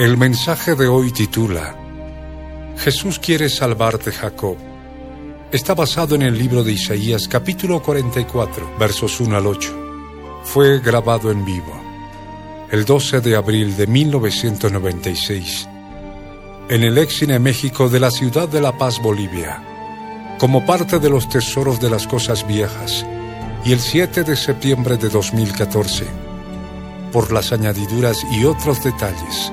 El mensaje de hoy titula Jesús quiere salvarte Jacob. Está basado en el libro de Isaías capítulo 44 versos 1 al 8. Fue grabado en vivo el 12 de abril de 1996 en el Exine México de la ciudad de La Paz, Bolivia, como parte de los tesoros de las cosas viejas, y el 7 de septiembre de 2014, por las añadiduras y otros detalles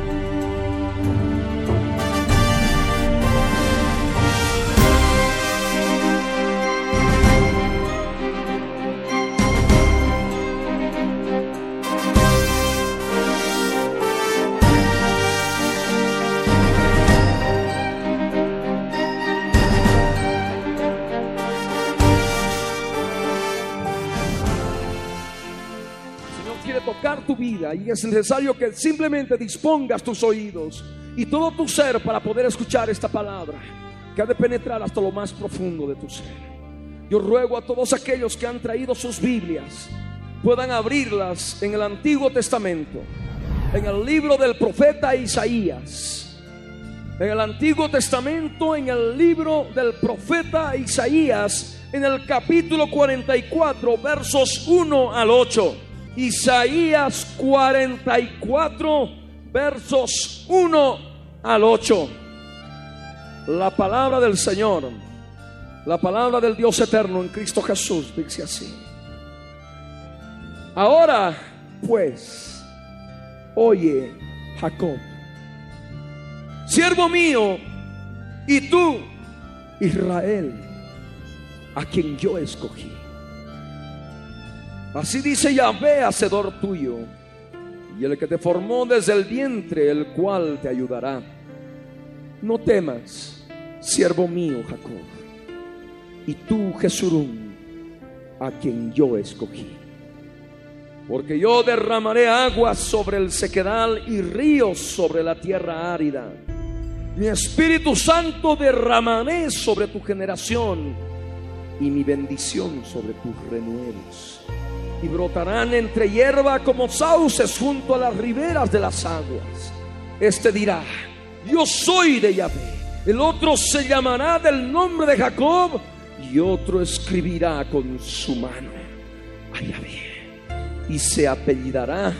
Es necesario que simplemente dispongas tus oídos y todo tu ser para poder escuchar esta palabra que ha de penetrar hasta lo más profundo de tu ser. Yo ruego a todos aquellos que han traído sus Biblias puedan abrirlas en el Antiguo Testamento, en el libro del profeta Isaías. En el Antiguo Testamento, en el libro del profeta Isaías, en el capítulo 44, versos 1 al 8. Isaías 44, versos 1 al 8. La palabra del Señor, la palabra del Dios eterno en Cristo Jesús, dice así. Ahora, pues, oye, Jacob, siervo mío, y tú, Israel, a quien yo escogí. Así dice Yahvé, hacedor tuyo, y el que te formó desde el vientre, el cual te ayudará. No temas, siervo mío Jacob, y tú Jesurún, a quien yo escogí. Porque yo derramaré aguas sobre el sequedal y ríos sobre la tierra árida. Mi Espíritu Santo derramaré sobre tu generación y mi bendición sobre tus renuevos y brotarán entre hierba como sauces junto a las riberas de las aguas. Este dirá, yo soy de Yahvé. El otro se llamará del nombre de Jacob y otro escribirá con su mano a Yahvé y se apellidará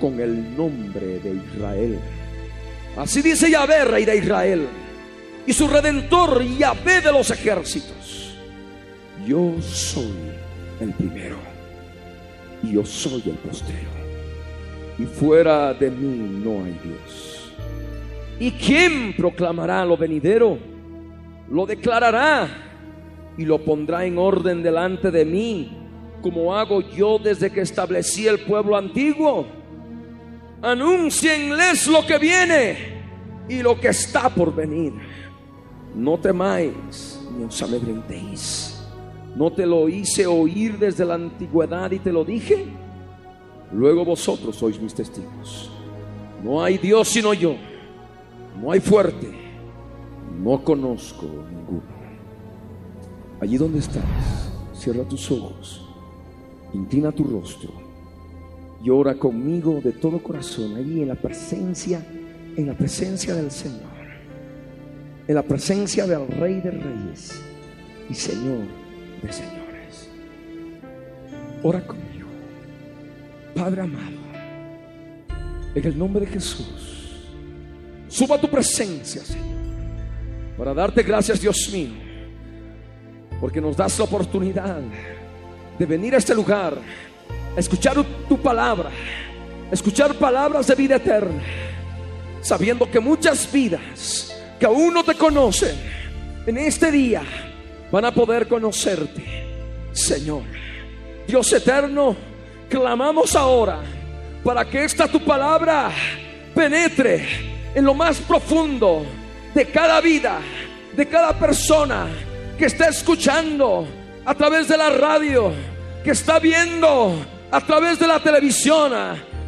con el nombre de Israel. Así dice Yahvé, rey de Israel, y su redentor Yahvé de los ejércitos. Yo soy el primero y yo soy el postrero. Y fuera de mí no hay Dios. ¿Y quién proclamará lo venidero? Lo declarará y lo pondrá en orden delante de mí, como hago yo desde que establecí el pueblo antiguo. Anuncienles lo que viene y lo que está por venir. No temáis ni os amedrentéis ¿No te lo hice oír desde la antigüedad y te lo dije? Luego vosotros sois mis testigos. No hay Dios sino yo. No hay fuerte. No conozco ninguno. Allí donde estás, cierra tus ojos, inclina tu rostro y ora conmigo de todo corazón, allí en la presencia, en la presencia del Señor, en la presencia del Rey de Reyes y Señor señores. Ora conmigo. Padre amado, en el nombre de Jesús, suba tu presencia, Señor, para darte gracias, Dios mío, porque nos das la oportunidad de venir a este lugar, a escuchar tu palabra, escuchar palabras de vida eterna. sabiendo que muchas vidas que aún no te conocen, en este día van a poder conocerte, Señor. Dios eterno, clamamos ahora para que esta tu palabra penetre en lo más profundo de cada vida, de cada persona que está escuchando a través de la radio, que está viendo a través de la televisión,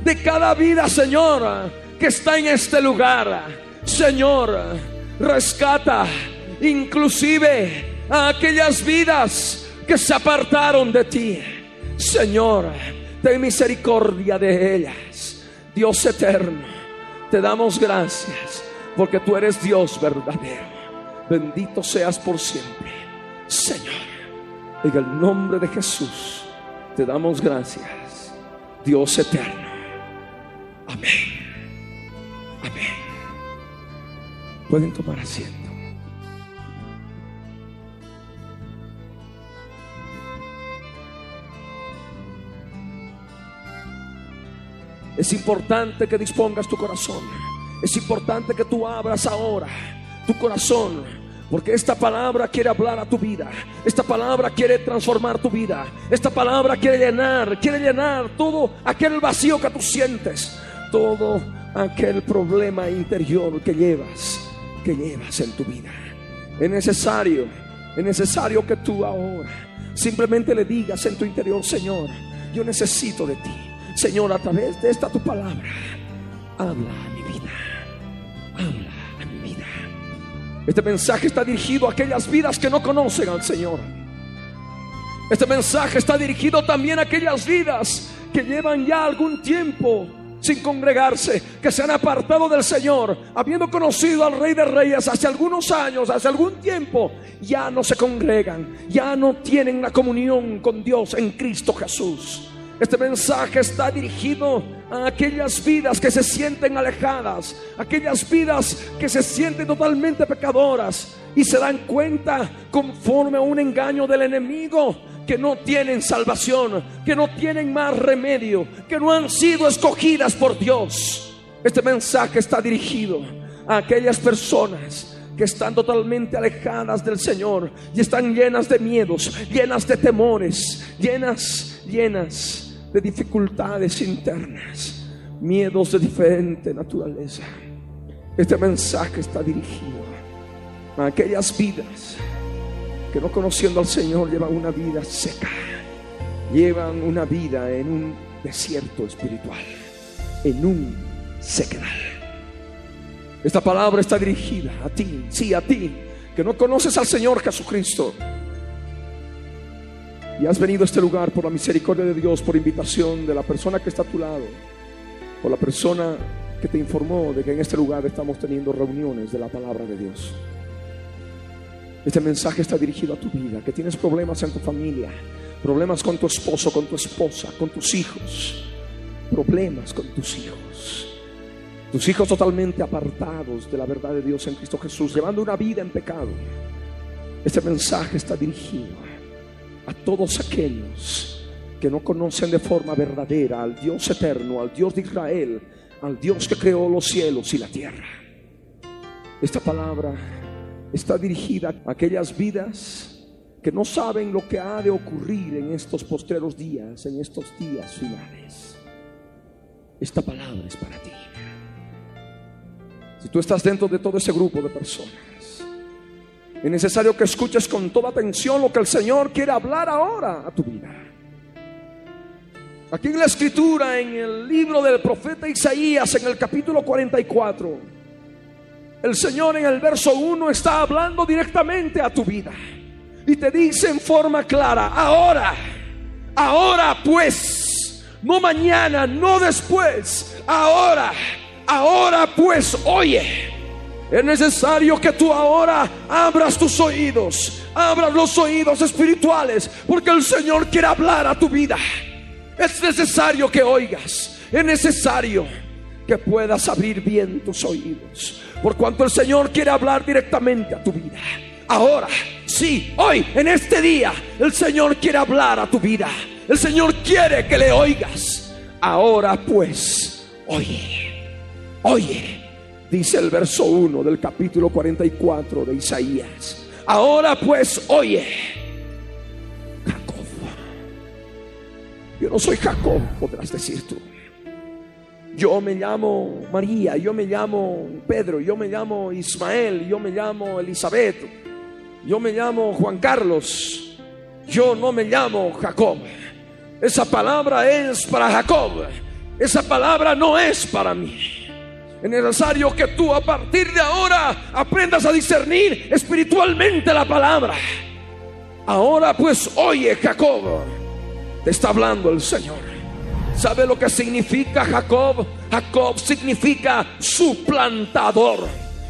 de cada vida, Señor, que está en este lugar. Señor, rescata inclusive a aquellas vidas que se apartaron de ti. Señor, ten misericordia de ellas. Dios eterno, te damos gracias porque tú eres Dios verdadero. Bendito seas por siempre. Señor, en el nombre de Jesús, te damos gracias. Dios eterno. Amén. Amén. Pueden tomar asiento. Es importante que dispongas tu corazón. Es importante que tú abras ahora tu corazón. Porque esta palabra quiere hablar a tu vida. Esta palabra quiere transformar tu vida. Esta palabra quiere llenar, quiere llenar todo aquel vacío que tú sientes. Todo aquel problema interior que llevas, que llevas en tu vida. Es necesario, es necesario que tú ahora simplemente le digas en tu interior, Señor, yo necesito de ti. Señor, a través de esta tu palabra, habla a mi vida. Habla a mi vida. Este mensaje está dirigido a aquellas vidas que no conocen al Señor. Este mensaje está dirigido también a aquellas vidas que llevan ya algún tiempo sin congregarse, que se han apartado del Señor, habiendo conocido al Rey de Reyes hace algunos años, hace algún tiempo, ya no se congregan, ya no tienen la comunión con Dios en Cristo Jesús. Este mensaje está dirigido a aquellas vidas que se sienten alejadas, aquellas vidas que se sienten totalmente pecadoras y se dan cuenta conforme a un engaño del enemigo que no tienen salvación, que no tienen más remedio, que no han sido escogidas por Dios. Este mensaje está dirigido a aquellas personas que están totalmente alejadas del Señor y están llenas de miedos, llenas de temores, llenas, llenas de dificultades internas, miedos de diferente naturaleza. Este mensaje está dirigido a aquellas vidas que no conociendo al Señor llevan una vida seca, llevan una vida en un desierto espiritual, en un sequedal. Esta palabra está dirigida a ti, sí, a ti, que no conoces al Señor Jesucristo y has venido a este lugar por la misericordia de Dios, por invitación de la persona que está a tu lado, por la persona que te informó de que en este lugar estamos teniendo reuniones de la palabra de Dios. Este mensaje está dirigido a tu vida, que tienes problemas en tu familia, problemas con tu esposo, con tu esposa, con tus hijos, problemas con tus hijos. Tus hijos totalmente apartados de la verdad de Dios en Cristo Jesús, llevando una vida en pecado. Este mensaje está dirigido a todos aquellos que no conocen de forma verdadera al Dios eterno, al Dios de Israel, al Dios que creó los cielos y la tierra. Esta palabra está dirigida a aquellas vidas que no saben lo que ha de ocurrir en estos postreros días, en estos días finales. Esta palabra es para ti. Si tú estás dentro de todo ese grupo de personas, es necesario que escuches con toda atención lo que el Señor quiere hablar ahora a tu vida. Aquí en la escritura, en el libro del profeta Isaías, en el capítulo 44, el Señor en el verso 1 está hablando directamente a tu vida. Y te dice en forma clara, ahora, ahora pues, no mañana, no después, ahora, ahora pues, oye. Es necesario que tú ahora abras tus oídos, abras los oídos espirituales, porque el Señor quiere hablar a tu vida. Es necesario que oigas, es necesario que puedas abrir bien tus oídos, por cuanto el Señor quiere hablar directamente a tu vida. Ahora, sí, hoy, en este día, el Señor quiere hablar a tu vida. El Señor quiere que le oigas. Ahora pues, oye, oye Dice el verso 1 del capítulo 44 de Isaías. Ahora pues, oye, Jacob. Yo no soy Jacob, podrás decir tú. Yo me llamo María, yo me llamo Pedro, yo me llamo Ismael, yo me llamo Elizabeth, yo me llamo Juan Carlos, yo no me llamo Jacob. Esa palabra es para Jacob, esa palabra no es para mí. Es necesario que tú a partir de ahora aprendas a discernir espiritualmente la palabra. Ahora pues oye Jacob, te está hablando el Señor. ¿Sabe lo que significa Jacob? Jacob significa suplantador.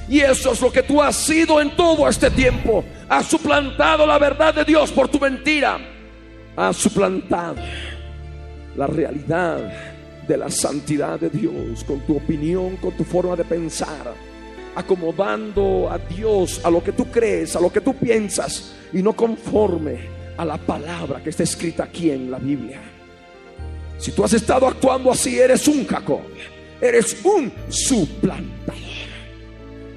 Y eso es lo que tú has sido en todo este tiempo. Has suplantado la verdad de Dios por tu mentira. Has suplantado la realidad de la santidad de Dios con tu opinión, con tu forma de pensar. Acomodando a Dios a lo que tú crees, a lo que tú piensas y no conforme a la palabra que está escrita aquí en la Biblia. Si tú has estado actuando así, eres un Jacob. Eres un suplantador.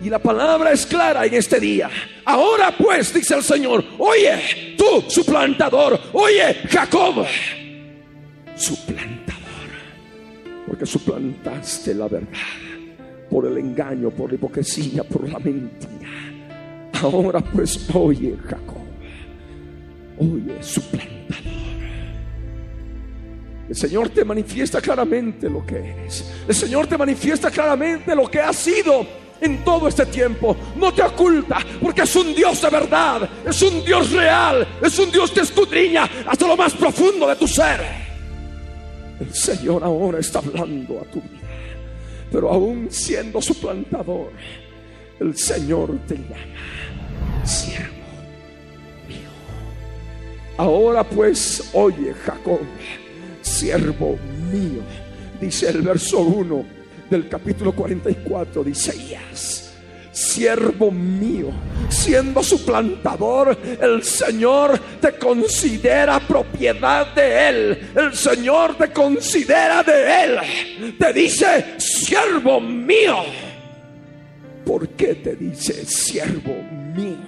Y la palabra es clara en este día. Ahora pues, dice el Señor, oye, tú suplantador, oye, Jacob, suplantador. Porque suplantaste la verdad por el engaño, por la hipocresía, por la mentira. Ahora pues, oye, Jacob, oye, suplantador. El Señor te manifiesta claramente lo que eres. El Señor te manifiesta claramente lo que has sido en todo este tiempo. No te oculta porque es un Dios de verdad. Es un Dios real. Es un Dios que escudriña hasta lo más profundo de tu ser. El Señor ahora está hablando a tu vida. Pero aún siendo suplantador, el Señor te llama siervo mío. Ahora pues, oye Jacob siervo mío, dice el verso 1 del capítulo 44 de Isaías. Siervo mío, siendo suplantador, el Señor te considera propiedad de Él. El Señor te considera de Él. Te dice, siervo mío. ¿Por qué te dice siervo mío?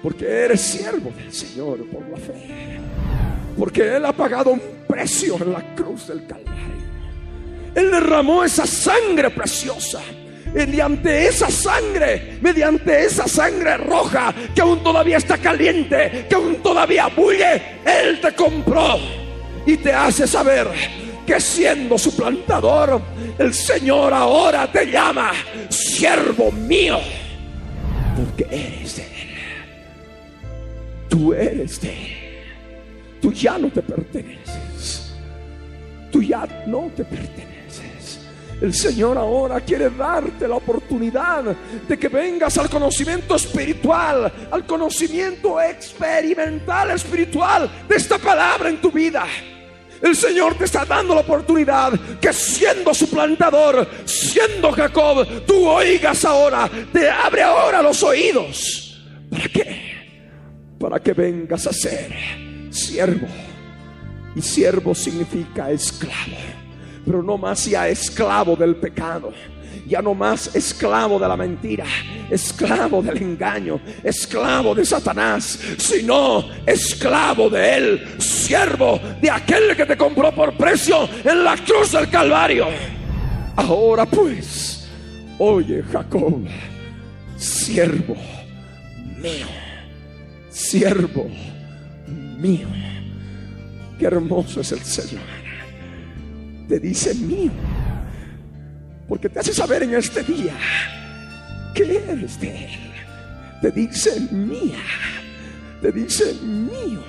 Porque eres siervo del Señor por la fe. Porque Él ha pagado un precio en la cruz del Calvario. Él derramó esa sangre preciosa. Mediante esa sangre, mediante esa sangre roja que aún todavía está caliente, que aún todavía bulle, Él te compró y te hace saber que siendo su plantador, el Señor ahora te llama siervo mío, porque eres de Él. Tú eres de Él. Tú ya no te perteneces. Tú ya no te perteneces. El Señor ahora quiere darte la oportunidad de que vengas al conocimiento espiritual, al conocimiento experimental espiritual de esta palabra en tu vida. El Señor te está dando la oportunidad que siendo su plantador, siendo Jacob, tú oigas ahora, te abre ahora los oídos. ¿Para qué? Para que vengas a ser siervo. Y siervo significa esclavo. Pero no más ya esclavo del pecado. Ya no más esclavo de la mentira, esclavo del engaño, esclavo de Satanás, sino esclavo de él, siervo de aquel que te compró por precio en la cruz del Calvario. Ahora pues, oye Jacob, siervo mío, siervo mío. Qué hermoso es el Señor. Te dice mío. Porque te hace saber en este día que eres de Él. Te dice mía. Te dice mío.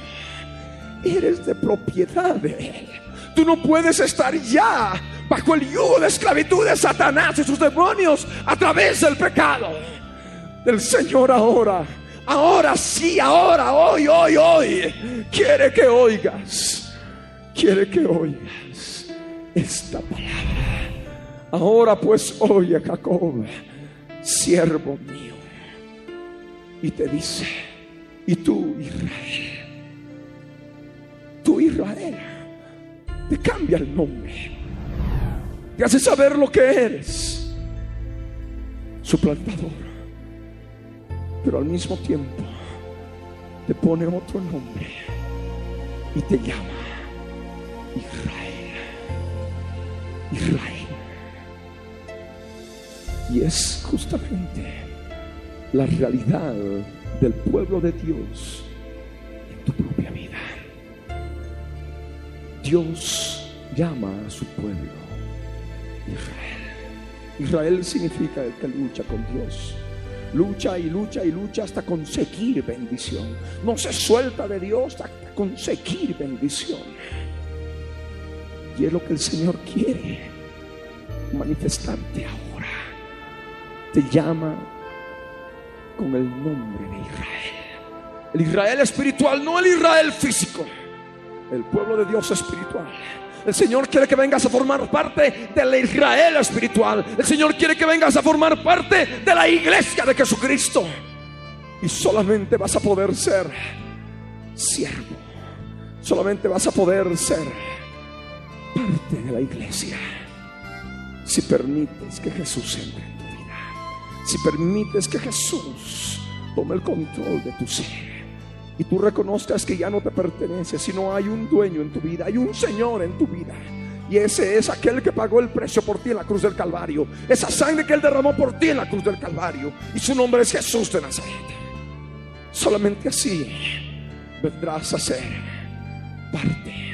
Eres de propiedad de Él. Tú no puedes estar ya bajo el yugo de esclavitud de Satanás y sus demonios a través del pecado. Del Señor ahora Ahora sí, ahora, hoy, hoy, hoy. Quiere que oigas. Quiere que oigas esta palabra. Ahora pues oye Jacob, siervo mío. Y te dice, y tú Israel, tú Israel, te cambia el nombre. Te hace saber lo que eres. suplantador, pero al mismo tiempo te pone otro nombre y te llama Israel. Israel. Y es justamente la realidad del pueblo de Dios en tu propia vida. Dios llama a su pueblo Israel. Israel significa el que lucha con Dios. Lucha y lucha y lucha hasta conseguir bendición. No se suelta de Dios hasta conseguir bendición. Y es lo que el Señor quiere manifestarte ahora. Te llama con el nombre de Israel. El Israel espiritual, no el Israel físico. El pueblo de Dios espiritual. El Señor quiere que vengas a formar parte de la Israel espiritual. El Señor quiere que vengas a formar parte de la iglesia de Jesucristo. Y solamente vas a poder ser siervo. Solamente vas a poder ser parte de la iglesia. Si permites que Jesús entre en tu vida. Si permites que Jesús tome el control de tu ser y tú reconozcas que ya no te pertenece, sino hay un dueño en tu vida, hay un Señor en tu vida. Y ese es aquel que pagó el precio por ti en la cruz del Calvario. Esa sangre que Él derramó por ti en la cruz del Calvario. Y su nombre es Jesús de Nazaret. Solamente así vendrás a ser parte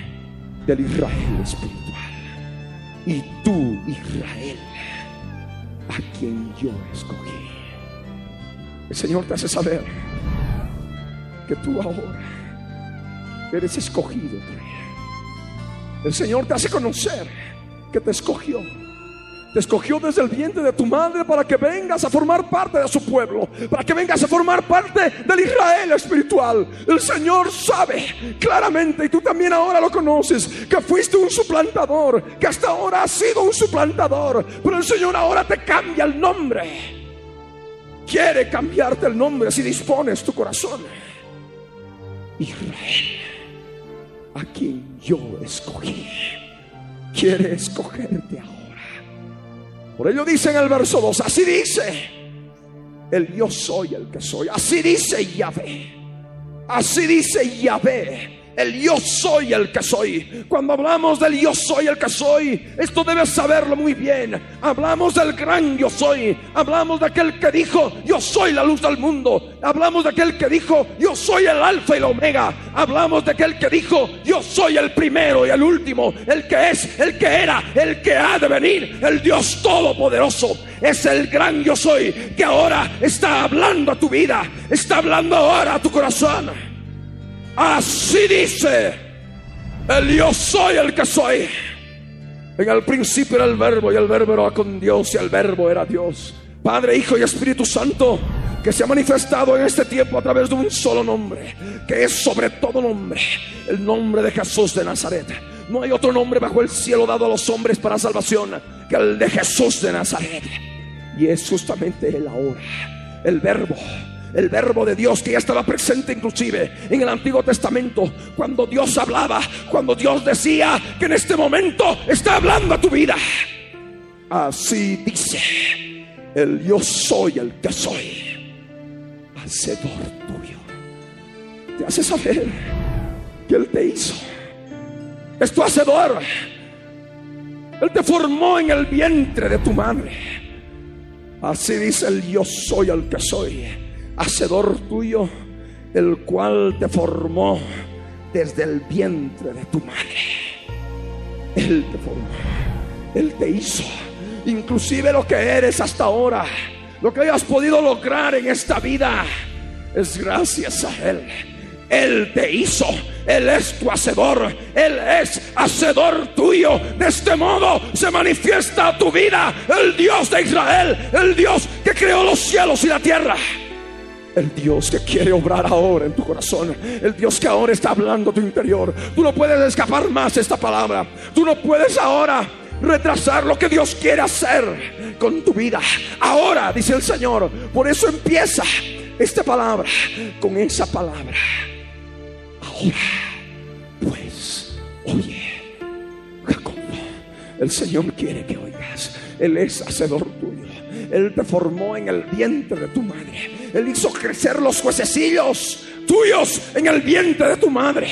del Israel espiritual. Y tú, Israel, a quien yo escogí. El Señor te hace saber que tú ahora eres escogido. El Señor te hace conocer que te escogió. Te escogió desde el vientre de tu madre para que vengas a formar parte de su pueblo, para que vengas a formar parte del Israel espiritual. El Señor sabe claramente, y tú también ahora lo conoces, que fuiste un suplantador, que hasta ahora has sido un suplantador, pero el Señor ahora te cambia el nombre. Quiere cambiarte el nombre si dispones tu corazón. Israel, a quien yo escogí, quiere escogerte ahora. Por ello dice en el verso 2, así dice el yo soy el que soy, así dice Yahvé, así dice Yahvé el yo soy el que soy. Cuando hablamos del yo soy el que soy, esto debes saberlo muy bien. Hablamos del gran yo soy. Hablamos de aquel que dijo, yo soy la luz del mundo. Hablamos de aquel que dijo, yo soy el alfa y el omega. Hablamos de aquel que dijo, yo soy el primero y el último. El que es, el que era, el que ha de venir. El Dios todopoderoso. Es el gran yo soy que ahora está hablando a tu vida. Está hablando ahora a tu corazón. Así dice el yo soy el que soy. En el principio era el verbo y el verbo era con Dios y el verbo era Dios. Padre, Hijo y Espíritu Santo, que se ha manifestado en este tiempo a través de un solo nombre, que es sobre todo nombre, el nombre de Jesús de Nazaret. No hay otro nombre bajo el cielo dado a los hombres para salvación que el de Jesús de Nazaret. Y es justamente el ahora, el verbo el verbo de Dios que ya estaba presente inclusive en el Antiguo Testamento, cuando Dios hablaba, cuando Dios decía que en este momento está hablando a tu vida. Así dice el yo soy el que soy, hacedor tuyo. Te hace saber que Él te hizo. Es tu hacedor. Él te formó en el vientre de tu madre. Así dice el yo soy el que soy hacedor tuyo, el cual te formó desde el vientre de tu madre. Él te formó, Él te hizo, inclusive lo que eres hasta ahora, lo que hayas podido lograr en esta vida, es gracias a Él. Él te hizo, Él es tu hacedor, Él es hacedor tuyo. De este modo se manifiesta tu vida el Dios de Israel, el Dios que creó los cielos y la tierra. El Dios que quiere obrar ahora en tu corazón. El Dios que ahora está hablando tu interior. Tú no puedes escapar más esta palabra. Tú no puedes ahora retrasar lo que Dios quiere hacer con tu vida. Ahora, dice el Señor. Por eso empieza esta palabra con esa palabra. Ahora, pues, oye, Jacob, el Señor quiere que oigas. Él es hacedor tuyo. Él te formó en el vientre de tu madre. Él hizo crecer los juececillos tuyos en el vientre de tu madre.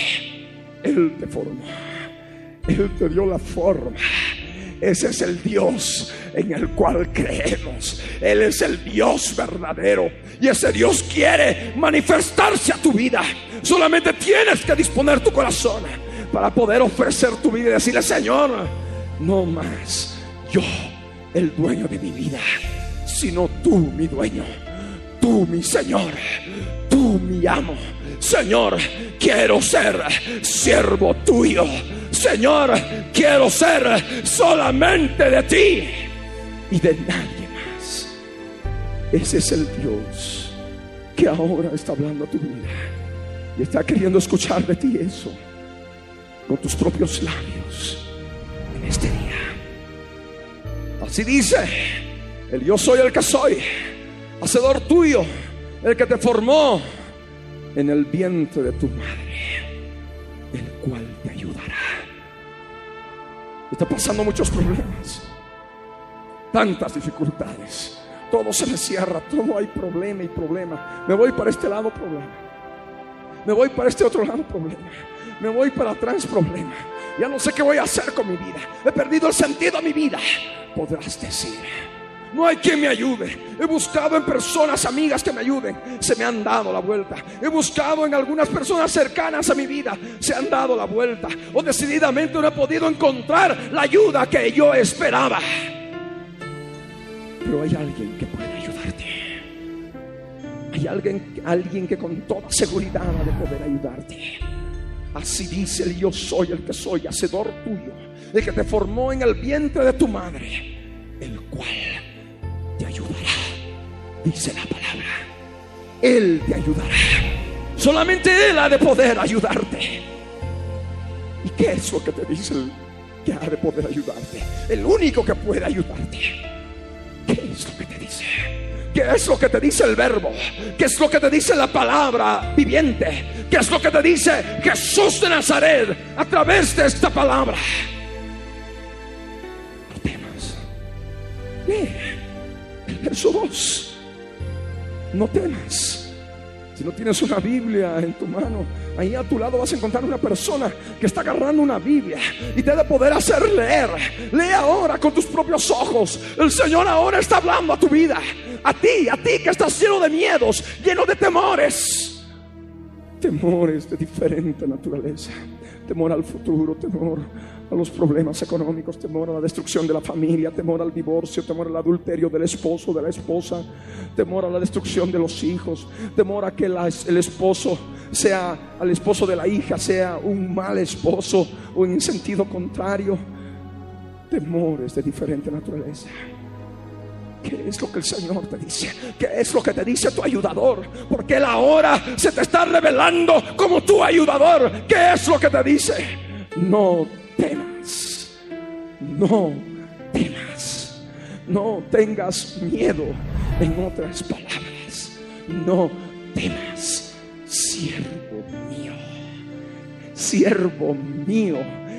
Él te formó. Él te dio la forma. Ese es el Dios en el cual creemos. Él es el Dios verdadero. Y ese Dios quiere manifestarse a tu vida. Solamente tienes que disponer tu corazón para poder ofrecer tu vida y decirle, Señor, no más yo, el dueño de mi vida, sino tú, mi dueño, tú, mi Señor, tú, mi amo. Señor, quiero ser siervo tuyo. Señor, quiero ser solamente de ti y de nadie más. Ese es el Dios que ahora está hablando a tu vida y está queriendo escuchar de ti eso con tus propios labios en este día. Así dice, el yo soy el que soy, hacedor tuyo, el que te formó en el vientre de tu madre, el cual te ayudará. Está pasando muchos problemas tantas dificultades. Todo se me cierra, todo hay problema y problema. Me voy para este lado, problema. Me voy para este otro lado, problema. Me voy para atrás, problema. Ya no sé qué voy a hacer con mi vida. He perdido el sentido a mi vida. Podrás decir, no hay quien me ayude. He buscado en personas amigas que me ayuden. Se me han dado la vuelta. He buscado en algunas personas cercanas a mi vida. Se han dado la vuelta. O decididamente no he podido encontrar la ayuda que yo esperaba. Pero hay alguien que puede ayudarte. Hay alguien, alguien que con toda seguridad ha de poder ayudarte. Así dice el yo soy el que soy, hacedor tuyo, el que te formó en el vientre de tu madre, el cual te ayudará. Dice la palabra. Él te ayudará. Solamente Él ha de poder ayudarte. ¿Y qué es lo que te dice que ha de poder ayudarte? El único que puede ayudarte ¿Qué es lo que te dice? ¿Qué es lo que te dice el verbo? ¿Qué es lo que te dice la palabra viviente? ¿Qué es lo que te dice Jesús de Nazaret a través de esta palabra? No temas. Lee 2. No temas. Si no tienes una Biblia en tu mano, ahí a tu lado vas a encontrar una persona que está agarrando una Biblia y te debe poder hacer leer. Lee ahora con tus propios ojos. El Señor ahora está hablando a tu vida. A ti, a ti que estás lleno de miedos, lleno de temores. Temores de diferente naturaleza. Temor al futuro, temor a los problemas económicos, temor a la destrucción de la familia, temor al divorcio, temor al adulterio del esposo, de la esposa, temor a la destrucción de los hijos, temor a que el esposo sea, al esposo de la hija sea un mal esposo o en sentido contrario, temores de diferente naturaleza. ¿Qué es lo que el Señor te dice? ¿Qué es lo que te dice tu ayudador? Porque Él ahora se te está revelando como tu ayudador. ¿Qué es lo que te dice? No temas. No temas. No tengas miedo. En otras palabras, no temas, siervo mío. Siervo mío,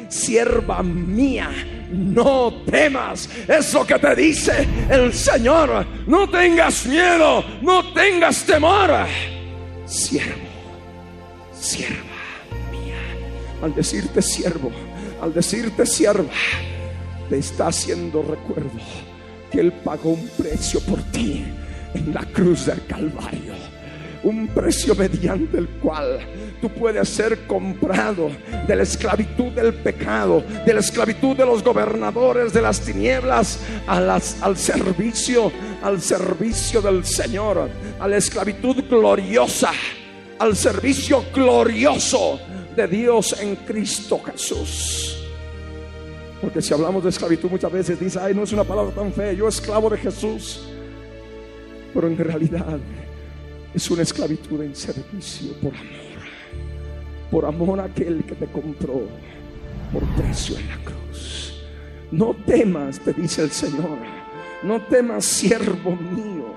sierva mía. No temas, es lo que te dice el Señor. No tengas miedo, no tengas temor. Siervo, sierva mía. Al decirte siervo, al decirte sierva, te está haciendo recuerdo que Él pagó un precio por ti en la cruz del Calvario. Un precio mediante el cual tú puedes ser comprado de la esclavitud del pecado, de la esclavitud de los gobernadores de las tinieblas al servicio, al servicio del Señor, a la esclavitud gloriosa, al servicio glorioso de Dios en Cristo Jesús. Porque si hablamos de esclavitud muchas veces dice, ay, no es una palabra tan fea, yo esclavo de Jesús. Pero en realidad es una esclavitud en servicio por amor. Por amor a aquel que te compró por precio en la cruz. No temas, te dice el Señor. No temas, siervo mío.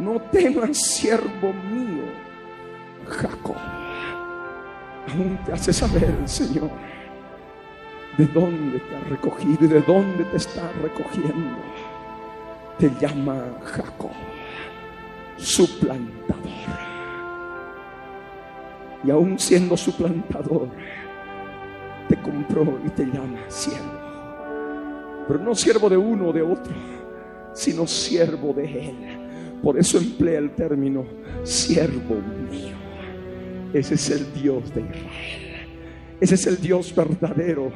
No temas, siervo mío. Jacob. Aún te hace saber el Señor de dónde te ha recogido y de dónde te está recogiendo. te llama Jacob, suplantador. Y aún siendo suplantador, te compró y te llama siervo. Pero no siervo de uno o de otro, sino siervo de Él. Por eso emplea el término siervo mío. Ese es el Dios de Israel. Ese es el Dios verdadero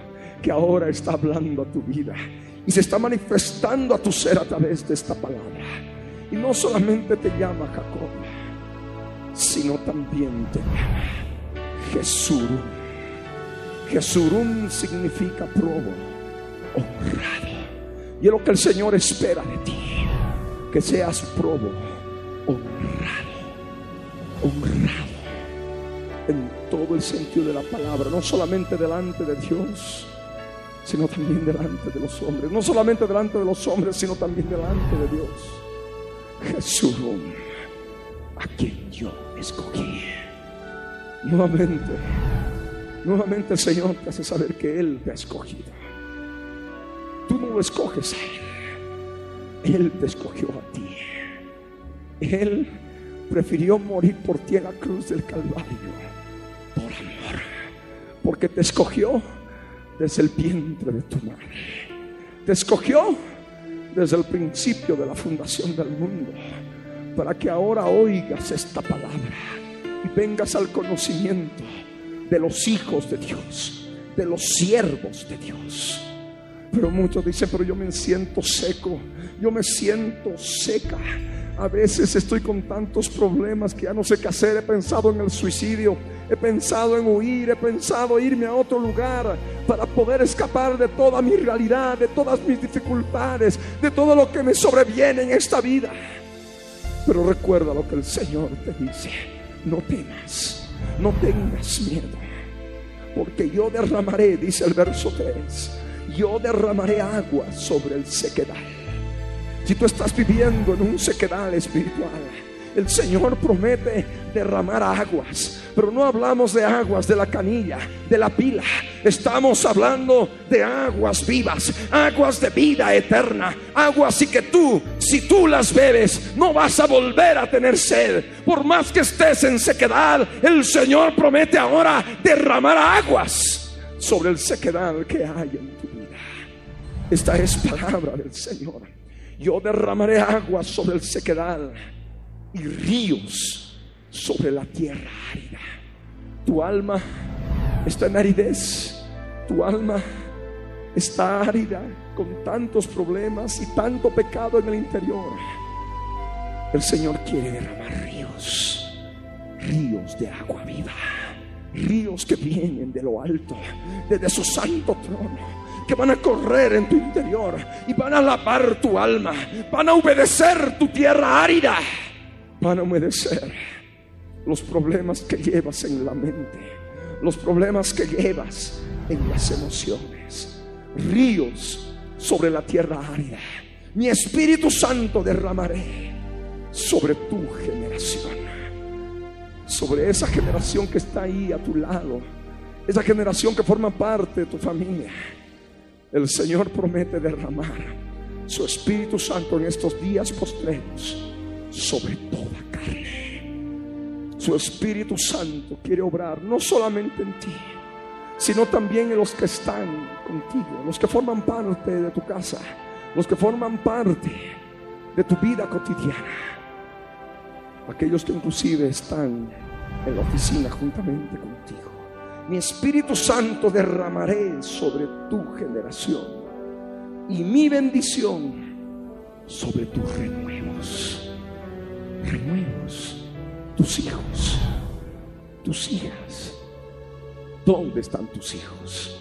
que ahora está hablando a tu vida y se está manifestando a tu ser a través de esta palabra. Y no solamente te llama Jacob, sino también te llama Jesurum. Jesurum significa probo, honrado. Y es lo que el Señor espera de ti, que seas probo, honrado, honrado en todo el sentido de la palabra, no solamente delante de Dios, sino también delante de los hombres. No solamente delante de los hombres, sino también delante de Dios. Jesús, a quien yo escogí. Nuevamente, nuevamente el Señor te hace saber que Él te ha escogido. Tú no lo escoges a Él. Él te escogió a ti. Él prefirió morir por ti en la cruz del Calvario. Por amor. Porque te escogió desde el vientre de tu madre. Te escogió desde el principio de la fundación del mundo para que ahora oigas esta palabra y vengas al conocimiento de los hijos de Dios, de los siervos de Dios. Pero muchos dicen, pero yo me siento seco, yo me siento seca. A veces estoy con tantos problemas que ya no sé qué hacer. He pensado en el suicidio, he pensado en huir, he pensado irme a otro lugar para poder escapar de toda mi realidad, de todas mis dificultades, de todo lo que me sobreviene en esta vida. Pero recuerda lo que el Señor te dice. No temas, no tengas miedo, porque yo derramaré, dice el verso 3, yo derramaré agua sobre el sequedal si tú estás viviendo en un sequedal espiritual, el Señor promete derramar aguas, pero no hablamos de aguas de la canilla, de la pila. Estamos hablando de aguas vivas, aguas de vida eterna, aguas y que tú, si tú las bebes, no vas a volver a tener sed. Por más que estés en sequedad, el Señor promete ahora derramar aguas sobre el sequedal que hay en tu vida. Esta es palabra del Señor. Yo derramaré agua sobre el sequedal y ríos sobre la tierra árida. Tu alma está en aridez. Tu alma está árida con tantos problemas y tanto pecado en el interior. El Señor quiere derramar ríos, ríos de agua viva, ríos que vienen de lo alto, desde su santo trono que van a correr en tu interior y van a lavar tu alma, van a obedecer tu tierra árida, van a obedecer los problemas que llevas en la mente, los problemas que llevas en las emociones, ríos sobre la tierra árida. Mi Espíritu Santo derramaré sobre tu generación, sobre esa generación que está ahí a tu lado, esa generación que forma parte de tu familia el Señor promete derramar su Espíritu Santo en estos días postreros sobre toda carne. Su Espíritu Santo quiere obrar no solamente en ti, sino también en los que están contigo, los que forman parte de tu casa, los que forman parte de tu vida cotidiana, aquellos que inclusive están en la oficina juntamente contigo mi Espíritu Santo derramaré sobre tu generación y mi bendición sobre tus renuevos. Renuevos, tus hijos, tus hijas. ¿Dónde están tus hijos?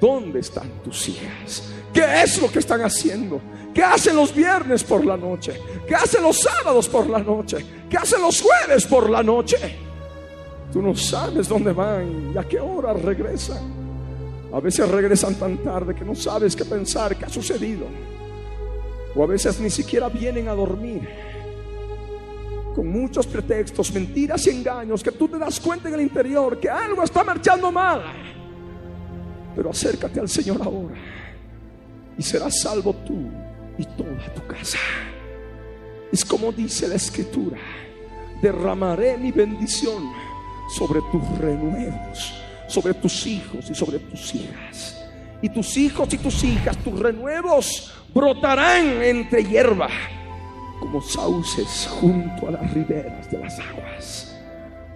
¿Dónde están tus hijas? ¿Qué es lo que están haciendo? ¿Qué hacen los viernes por la noche? ¿Qué hacen los sábados por la noche? ¿Qué hacen los jueves por la noche? Tú no sabes dónde van y a qué hora regresan. A veces regresan tan tarde que no sabes qué pensar, qué ha sucedido. O a veces ni siquiera vienen a dormir. Con muchos pretextos, mentiras y engaños que tú te das cuenta en el interior que algo está marchando mal. Pero acércate al Señor ahora y serás salvo tú y toda tu casa. Es como dice la escritura, derramaré mi bendición sobre tus renuevos, sobre tus hijos y sobre tus hijas. Y tus hijos y tus hijas, tus renuevos brotarán entre hierba como sauces junto a las riberas de las aguas.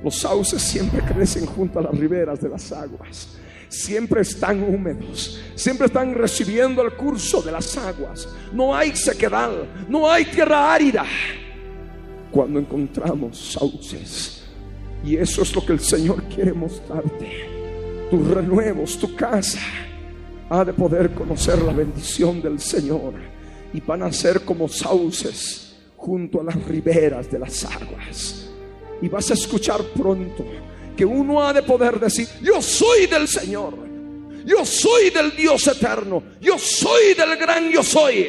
Los sauces siempre crecen junto a las riberas de las aguas. Siempre están húmedos, siempre están recibiendo el curso de las aguas. No hay sequedad, no hay tierra árida. Cuando encontramos sauces, y eso es lo que el Señor quiere mostrarte, tus renuevos, tu casa, ha de poder conocer la bendición del Señor y van a ser como sauces junto a las riberas de las aguas. Y vas a escuchar pronto que uno ha de poder decir, yo soy del Señor, yo soy del Dios eterno, yo soy del gran yo soy.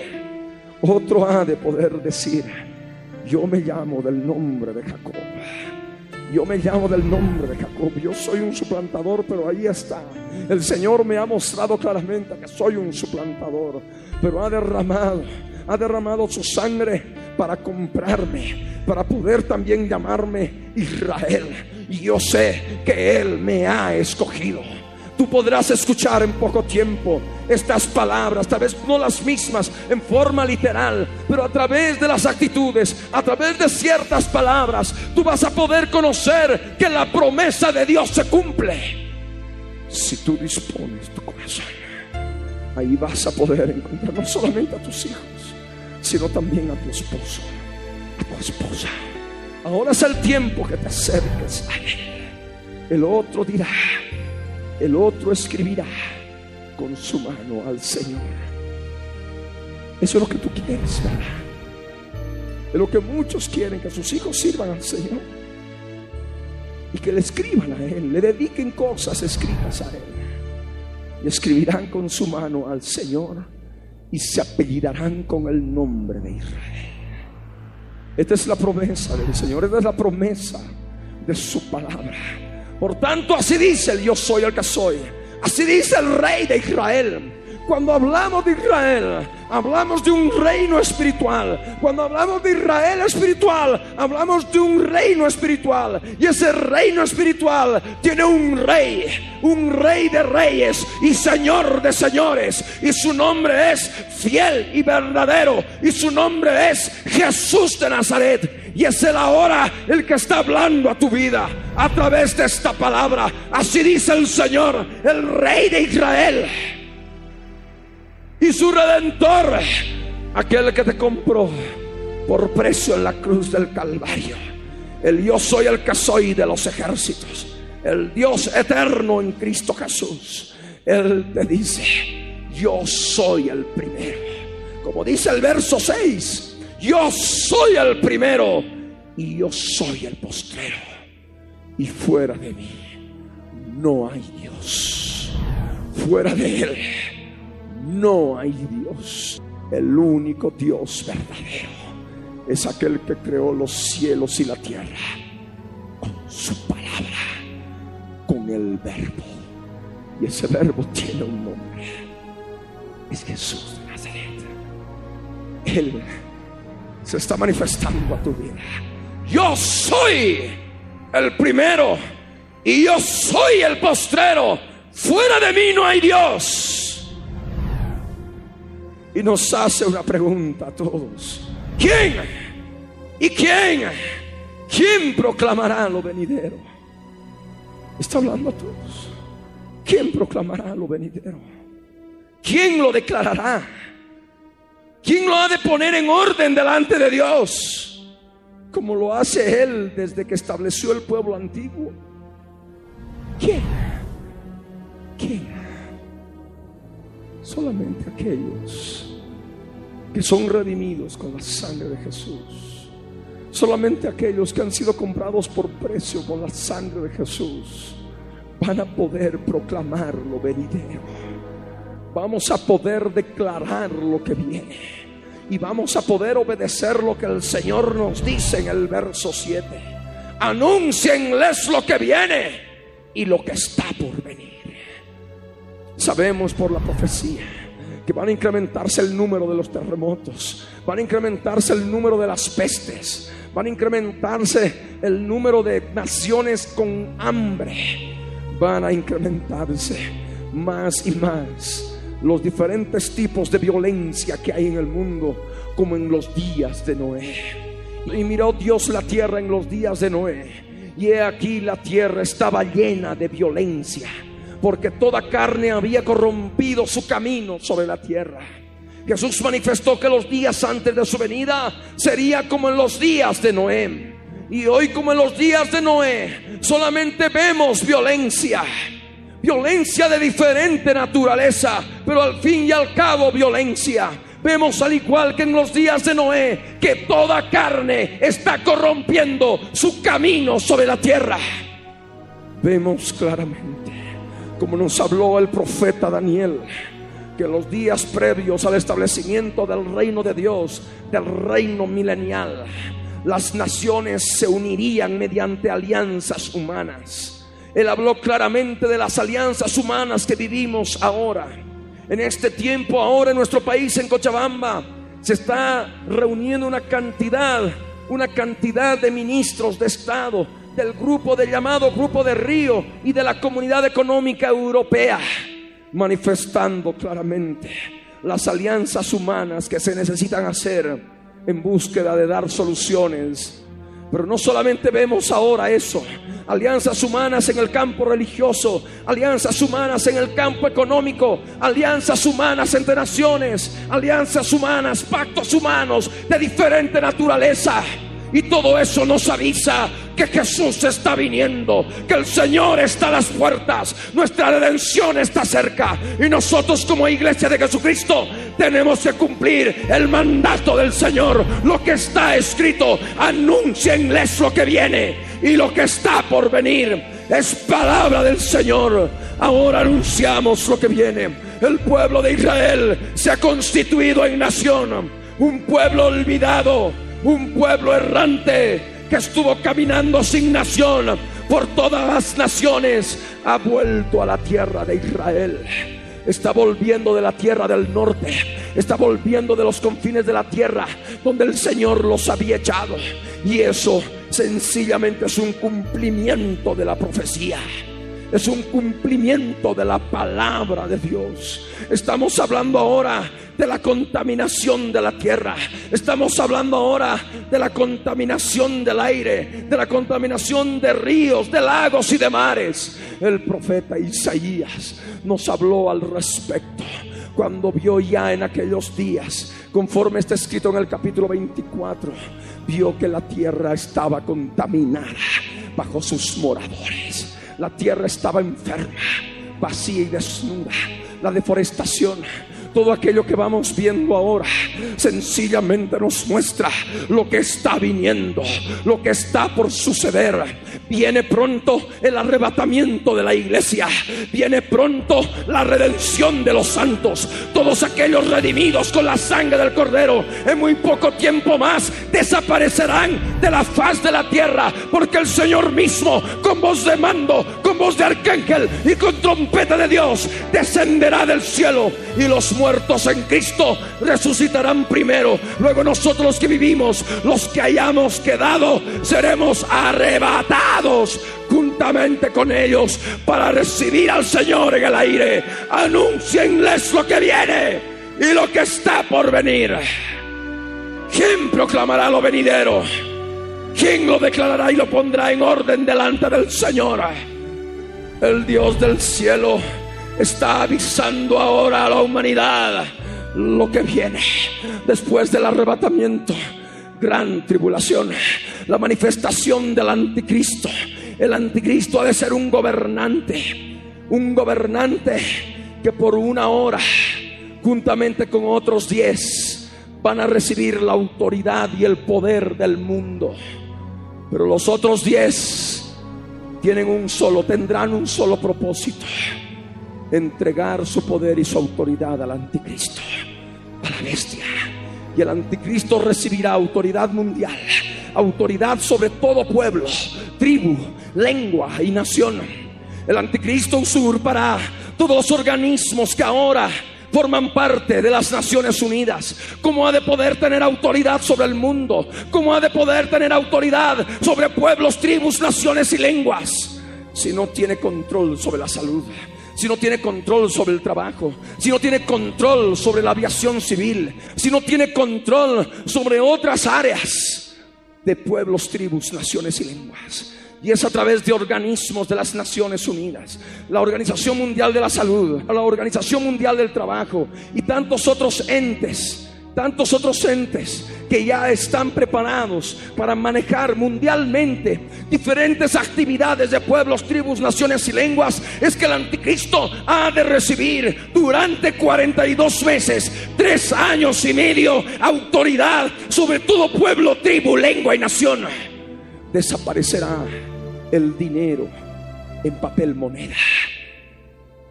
Otro ha de poder decir, yo me llamo del nombre de Jacob. Yo me llamo del nombre de Jacob. Yo soy un suplantador, pero ahí está. El Señor me ha mostrado claramente que soy un suplantador, pero ha derramado, ha derramado su sangre para comprarme, para poder también llamarme Israel. Y yo sé que Él me ha escogido. Tú podrás escuchar en poco tiempo estas palabras, tal vez no las mismas en forma literal, pero a través de las actitudes, a través de ciertas palabras, tú vas a poder conocer que la promesa de Dios se cumple. Si tú dispones tu corazón, ahí vas a poder encontrar no solamente a tus hijos, sino también a tu esposo, a tu esposa. Ahora es el tiempo que te acerques a Él. El otro dirá, el otro escribirá con su mano al Señor. Eso es lo que tú quieres, ¿verdad? Es lo que muchos quieren, que sus hijos sirvan al Señor. Y que le escriban a Él, le dediquen cosas escritas a Él. Y escribirán con su mano al Señor y se apellidarán con el nombre de Israel. Esta es la promesa del Señor, esta es la promesa de su palabra. Por tanto, así dice el yo soy el que soy. Así dice el rey de Israel. Cuando hablamos de Israel, hablamos de un reino espiritual. Cuando hablamos de Israel espiritual, hablamos de un reino espiritual. Y ese reino espiritual tiene un rey, un rey de reyes y señor de señores. Y su nombre es fiel y verdadero. Y su nombre es Jesús de Nazaret. Y es el ahora el que está hablando a tu vida a través de esta palabra. Así dice el Señor, el rey de Israel y su redentor, aquel que te compró por precio en la cruz del Calvario. El yo soy el que soy de los ejércitos, el Dios eterno en Cristo Jesús. Él te dice, yo soy el primero. Como dice el verso 6, yo soy el primero y yo soy el postrero. Y fuera de mí no hay Dios. Fuera de Él no hay Dios. El único Dios verdadero es aquel que creó los cielos y la tierra con su palabra, con el verbo. Y ese verbo tiene un nombre. Es Jesús de Nazaret. Él se está manifestando a tu vida. Yo soy el primero y yo soy el postrero. Fuera de mí no hay Dios y nos hace una pregunta a todos. ¿Quién? ¿Y quién? ¿Quién proclamará lo venidero? Está hablando a todos. ¿Quién proclamará lo venidero? ¿Quién lo declarará? ¿Quién lo ha de poner en orden delante de Dios? Como lo hace Él desde que estableció el pueblo antiguo. ¿Quién? ¿Quién? Solamente aquellos que son redimidos con la sangre de Jesús. Solamente aquellos que han sido comprados por precio con la sangre de Jesús van a poder proclamar lo venidero. Vamos a poder declarar lo que viene. Y vamos a poder obedecer lo que el Señor nos dice en el verso 7. Anuncienles lo que viene y lo que está por venir. Sabemos por la profecía que van a incrementarse el número de los terremotos, van a incrementarse el número de las pestes, van a incrementarse el número de naciones con hambre, van a incrementarse más y más los diferentes tipos de violencia que hay en el mundo, como en los días de Noé. Y miró Dios la tierra en los días de Noé. Y he aquí la tierra estaba llena de violencia, porque toda carne había corrompido su camino sobre la tierra. Jesús manifestó que los días antes de su venida sería como en los días de Noé. Y hoy como en los días de Noé solamente vemos violencia violencia de diferente naturaleza, pero al fin y al cabo violencia. Vemos al igual que en los días de Noé que toda carne está corrompiendo su camino sobre la tierra. Vemos claramente, como nos habló el profeta Daniel, que los días previos al establecimiento del reino de Dios, del reino milenial, las naciones se unirían mediante alianzas humanas él habló claramente de las alianzas humanas que vivimos ahora. En este tiempo, ahora en nuestro país, en Cochabamba, se está reuniendo una cantidad, una cantidad de ministros de Estado del grupo de llamado Grupo de Río y de la Comunidad Económica Europea, manifestando claramente las alianzas humanas que se necesitan hacer en búsqueda de dar soluciones pero no solamente vemos ahora eso, alianzas humanas en el campo religioso, alianzas humanas en el campo económico, alianzas humanas entre naciones, alianzas humanas, pactos humanos de diferente naturaleza. Y todo eso nos avisa que Jesús está viniendo, que el Señor está a las puertas, nuestra redención está cerca. Y nosotros como iglesia de Jesucristo tenemos que cumplir el mandato del Señor. Lo que está escrito, anúncienles lo que viene y lo que está por venir. Es palabra del Señor. Ahora anunciamos lo que viene. El pueblo de Israel se ha constituido en nación, un pueblo olvidado un pueblo errante que estuvo caminando sin nación por todas las naciones, ha vuelto a la tierra de Israel. Está volviendo de la tierra del norte, está volviendo de los confines de la tierra donde el Señor los había echado. Y eso sencillamente es un cumplimiento de la profecía es un cumplimiento de la palabra de Dios. Estamos hablando ahora de la contaminación de la tierra. Estamos hablando ahora de la contaminación del aire, de la contaminación de ríos, de lagos y de mares. El profeta Isaías nos habló al respecto cuando vio ya en aquellos días, conforme está escrito en el capítulo 24, vio que la tierra estaba contaminada bajo sus moradores. La tierra estaba enferma, vacía y desnuda. La deforestación todo aquello que vamos viendo ahora sencillamente nos muestra lo que está viniendo, lo que está por suceder. Viene pronto el arrebatamiento de la iglesia, viene pronto la redención de los santos, todos aquellos redimidos con la sangre del cordero, en muy poco tiempo más desaparecerán de la faz de la tierra, porque el Señor mismo, con voz de mando, con voz de arcángel y con trompeta de Dios, descenderá del cielo y los muertos en Cristo resucitarán primero. Luego nosotros los que vivimos, los que hayamos quedado, seremos arrebatados juntamente con ellos para recibir al Señor en el aire. Anúncienles lo que viene y lo que está por venir. ¿Quién proclamará lo venidero? ¿Quién lo declarará y lo pondrá en orden delante del Señor? El Dios del cielo está avisando ahora a la humanidad lo que viene después del arrebatamiento. Gran tribulación, la manifestación del anticristo. El anticristo ha de ser un gobernante, un gobernante que por una hora, juntamente con otros diez, van a recibir la autoridad y el poder del mundo. Pero los otros diez tienen un solo, tendrán un solo propósito entregar su poder y su autoridad al anticristo, a la bestia. Y el anticristo recibirá autoridad mundial, autoridad sobre todo pueblo, tribu, lengua y nación. El anticristo usurpará todos los organismos que ahora forman parte de las Naciones Unidas? ¿Cómo ha de poder tener autoridad sobre el mundo? ¿Cómo ha de poder tener autoridad sobre pueblos, tribus, naciones y lenguas? Si no tiene control sobre la salud, si no tiene control sobre el trabajo, si no tiene control sobre la aviación civil, si no tiene control sobre otras áreas de pueblos, tribus, naciones y lenguas. Y es a través de organismos de las Naciones Unidas, la Organización Mundial de la Salud, la Organización Mundial del Trabajo y tantos otros entes tantos otros entes que ya están preparados para manejar mundialmente diferentes actividades de pueblos, tribus, naciones y lenguas, es que el anticristo ha de recibir durante 42 meses, tres años y medio, autoridad sobre todo pueblo, tribu, lengua y nación. Desaparecerá el dinero en papel moneda.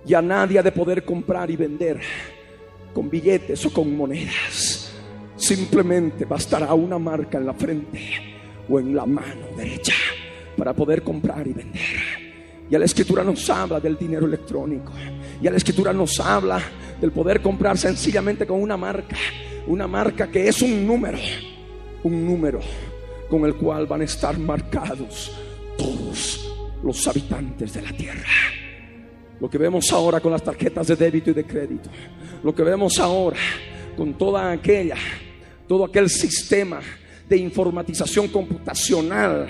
Ya nadie ha de poder comprar y vender con billetes o con monedas. Simplemente bastará una marca en la frente o en la mano derecha para poder comprar y vender. Ya la escritura nos habla del dinero electrónico. Ya la escritura nos habla del poder comprar sencillamente con una marca. Una marca que es un número. Un número con el cual van a estar marcados todos los habitantes de la tierra. Lo que vemos ahora con las tarjetas de débito y de crédito. Lo que vemos ahora con toda aquella, todo aquel sistema de informatización computacional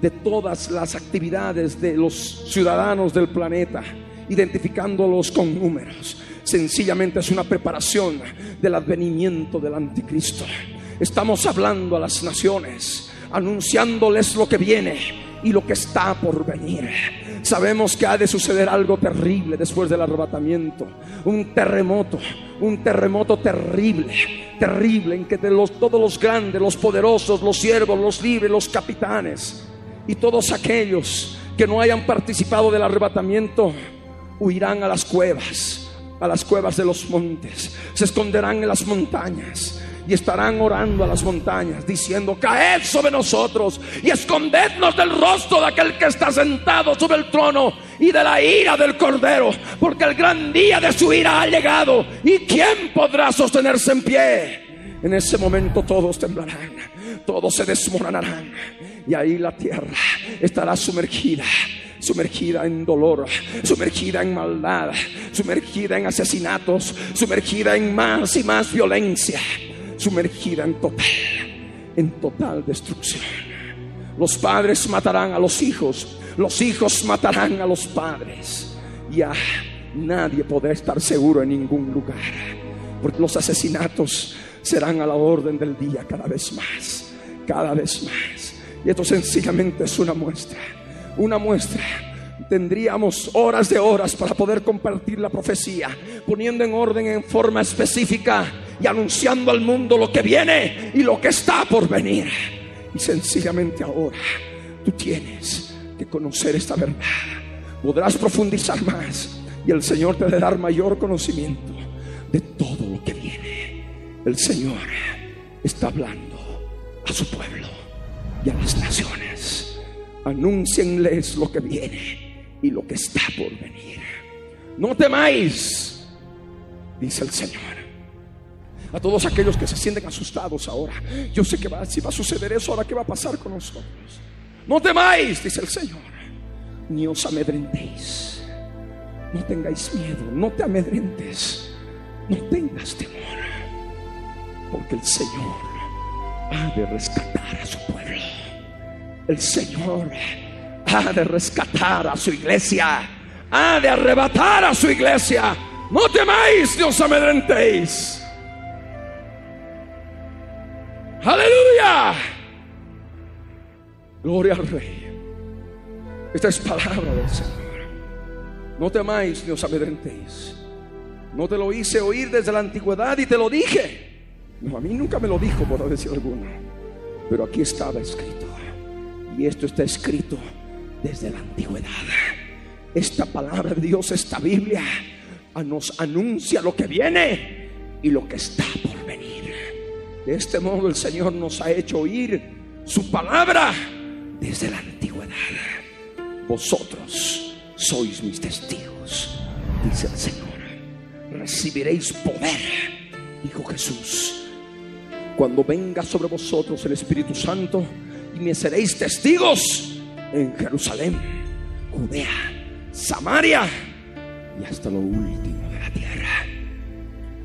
de todas las actividades de los ciudadanos del planeta, identificándolos con números. Sencillamente es una preparación del advenimiento del anticristo. Estamos hablando a las naciones, anunciándoles lo que viene y lo que está por venir. Sabemos que ha de suceder algo terrible después del arrebatamiento. Un terremoto, un terremoto terrible, terrible en que todos los grandes, los poderosos, los siervos, los libres, los capitanes y todos aquellos que no hayan participado del arrebatamiento huirán a las cuevas, a las cuevas de los montes, se esconderán en las montañas y estarán orando a las montañas, diciendo, caed sobre nosotros y escondednos del rostro de aquel que está sentado sobre el trono y de la ira del cordero, porque el gran día de su ira ha llegado y quién podrá sostenerse en pie. En ese momento todos temblarán, todos se desmoronarán y ahí la tierra estará sumergida sumergida en dolor, sumergida en maldad, sumergida en asesinatos, sumergida en más y más violencia sumergida en total, en total destrucción. Los padres matarán a los hijos, los hijos matarán a los padres. Ya nadie podrá estar seguro en ningún lugar, porque los asesinatos serán a la orden del día cada vez más, cada vez más. Y esto sencillamente es una muestra, una muestra tendríamos horas de horas para poder compartir la profecía, poniendo en orden en forma específica y anunciando al mundo lo que viene y lo que está por venir. Y sencillamente ahora tú tienes que conocer esta verdad. Podrás profundizar más y el Señor te va a dar mayor conocimiento de todo lo que viene. El Señor está hablando a su pueblo y a las naciones. Anúncienles lo que viene y lo que está por venir. No temáis, dice el Señor a todos aquellos que se sienten asustados ahora. Yo sé que va, si va a suceder eso, ahora qué va a pasar con nosotros. No temáis, dice el Señor, ni os amedrentéis. No tengáis miedo, no te amedrentes, no tengas temor, porque el Señor ha de rescatar a su pueblo. El Señor ha de rescatar a su iglesia, ha de arrebatar a su iglesia. No temáis ni os amedrentéis. Aleluya. Gloria al Rey. Esta es palabra del Señor. No temáis ni os amedrentéis. No te lo hice oír desde la antigüedad y te lo dije. No, a mí nunca me lo dijo, por decir alguno. Pero aquí estaba escrito. Y esto está escrito desde la antigüedad. Esta palabra de Dios, esta Biblia, nos anuncia lo que viene y lo que está por de este modo el Señor nos ha hecho oír su palabra desde la antigüedad. Vosotros sois mis testigos, dice el Señor. recibiréis poder, dijo Jesús, cuando venga sobre vosotros el Espíritu Santo y me seréis testigos en Jerusalén, Judea, Samaria y hasta lo último de la tierra.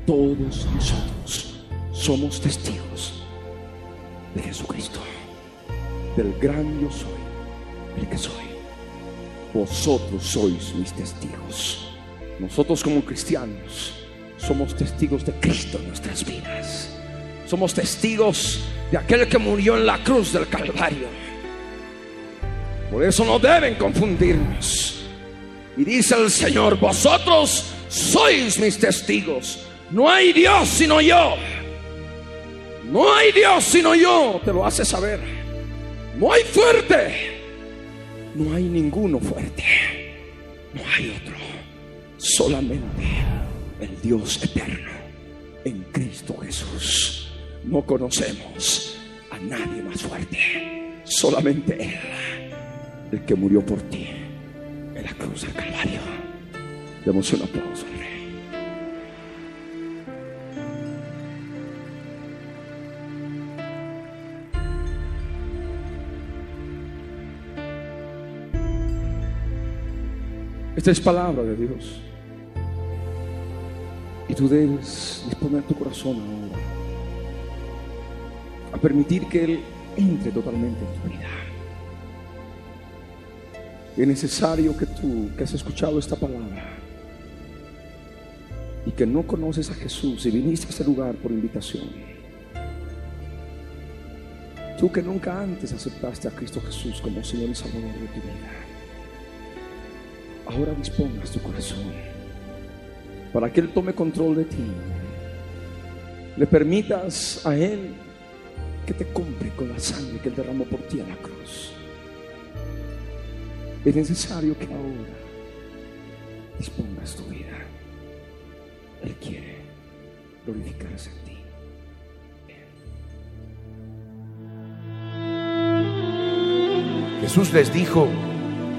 Todos nosotros somos testigos de Jesucristo, del gran yo soy, el que soy. Vosotros sois mis testigos. Nosotros como cristianos somos testigos de Cristo en nuestras vidas. Somos testigos de aquel que murió en la cruz del Calvario. Por eso no deben confundirnos. Y dice el Señor, vosotros sois mis testigos. No hay Dios sino yo. No hay Dios sino yo. Te lo hace saber. No hay fuerte. No hay ninguno fuerte. No hay otro. Solamente el Dios eterno en Cristo Jesús. No conocemos a nadie más fuerte. Solamente Él, el que murió por ti en la cruz del Calvario. Demos un aplauso Esta es palabra de Dios. Y tú debes disponer tu corazón ahora a permitir que Él entre totalmente en tu vida. Es necesario que tú, que has escuchado esta palabra y que no conoces a Jesús y viniste a este lugar por invitación, tú que nunca antes aceptaste a Cristo Jesús como Señor y Salvador de tu vida, ahora dispongas tu corazón para que Él tome control de ti. Le permitas a Él que te compre con la sangre que Él derramó por ti a la cruz. Es necesario que ahora dispongas tu vida. Él quiere glorificarse en ti. Jesús les dijo,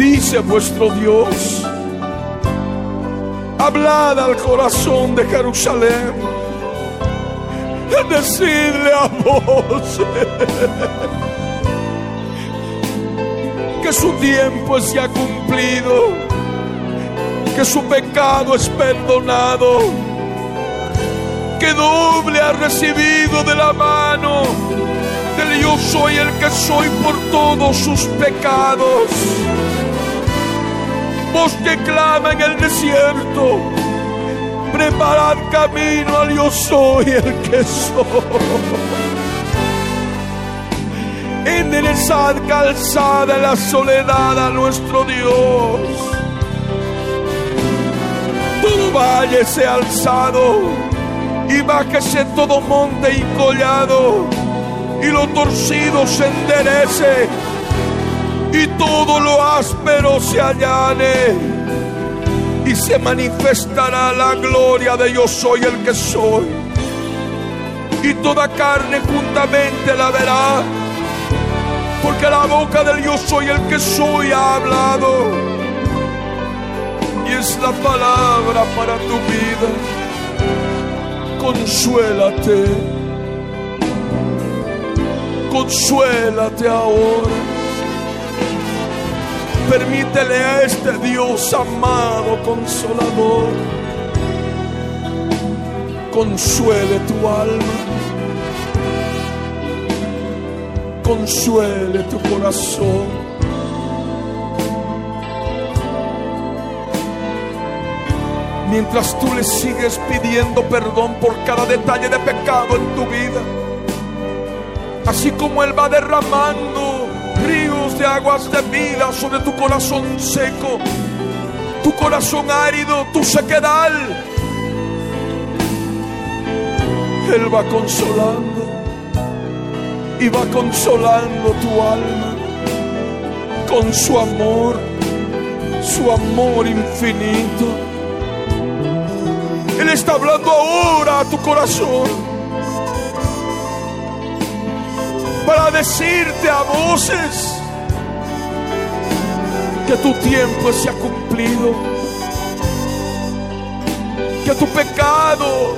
dice vuestro Dios. Hablad al corazón de Jerusalén, decidle a voz que su tiempo se ha cumplido, que su pecado es perdonado que doble ha recibido de la mano del yo soy el que soy por todos sus pecados. Vos que clama en el desierto, preparad camino al yo soy el que soy. Enderezad calzada la soledad a nuestro Dios. Todo valle sea alzado y bájese todo monte y collado y lo torcido se enderece y todo lo áspero se allane y se manifestará la gloria de yo soy el que soy y toda carne juntamente la verá porque la boca del yo soy el que soy ha hablado y es la palabra para tu vida consuélate, consuélate ahora. Permítele a este Dios amado, consolador, consuele tu alma, consuele tu corazón. mientras tú le sigues pidiendo perdón por cada detalle de pecado en tu vida. Así como Él va derramando de aguas de vida sobre tu corazón seco, tu corazón árido, tu sequedad. Él va consolando y va consolando tu alma con su amor, su amor infinito. Él está hablando ahora a tu corazón para decirte a voces que tu tiempo se ha cumplido, que tu pecado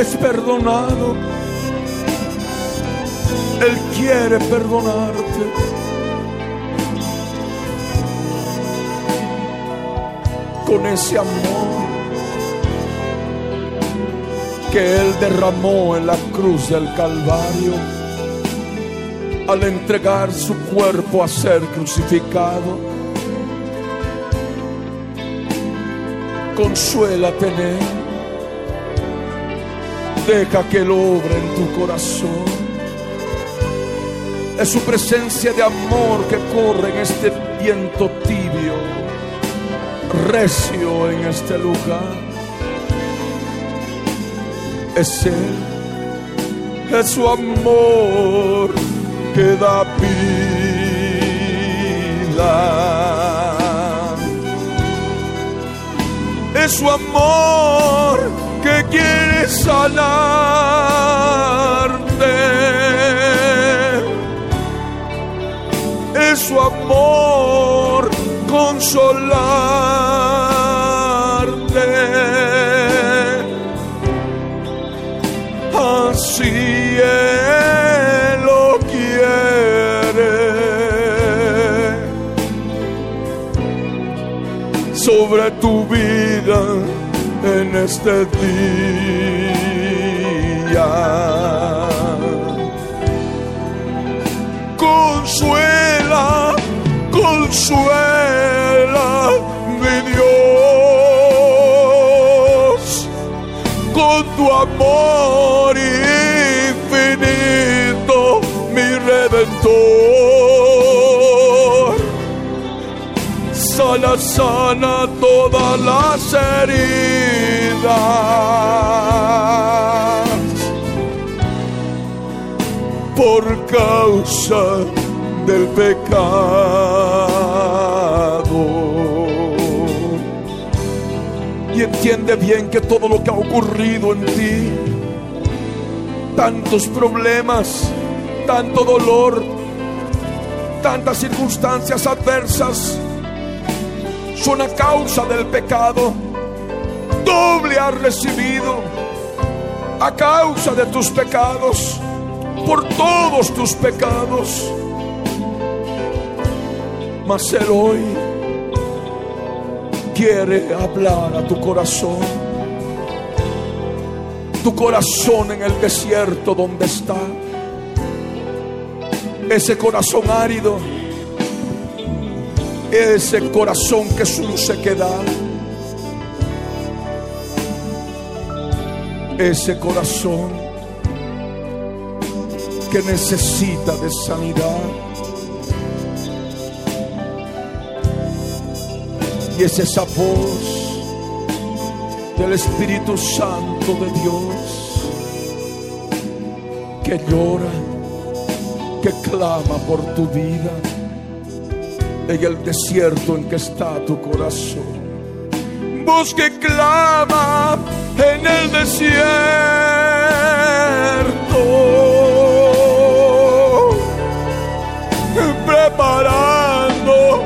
es perdonado. Él quiere perdonarte. Con ese amor que Él derramó en la cruz del Calvario al entregar su cuerpo a ser crucificado. Consuélate. Deja que Él obre en tu corazón. Es su presencia de amor que corre en este viento tibio, recio en este lugar. Es Él, es su amor que da vida. Su amor que quiere sanarte. Es su amor consolarte. Así Él lo quiere. Sobre tu vida en este día. Consuela, consuela, mi Dios, con tu amor Sana, sana todas las heridas por causa del pecado. Y entiende bien que todo lo que ha ocurrido en ti, tantos problemas, tanto dolor, tantas circunstancias adversas, son a causa del pecado. Doble has recibido a causa de tus pecados, por todos tus pecados. Mas Él hoy quiere hablar a tu corazón. Tu corazón en el desierto donde está. Ese corazón árido. Ese corazón que es un sequedad. Ese corazón que necesita de sanidad. Y es esa voz del Espíritu Santo de Dios que llora, que clama por tu vida en el desierto en que está tu corazón. Voz que clama en el desierto, preparando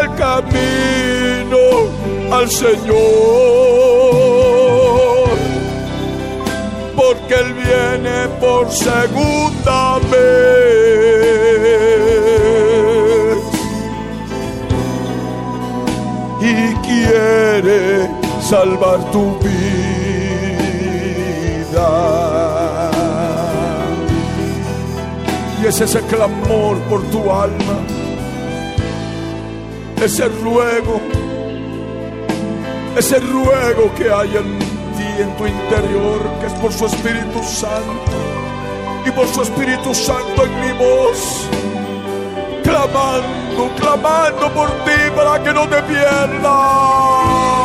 el camino al Señor, porque Él viene por segunda vez salvar tu vida. Y es ese clamor por tu alma, ese ruego, ese ruego que hay en ti, en tu interior, que es por su Espíritu Santo y por su Espíritu Santo en mi voz clamando, clamando por ti para que no te pierdas.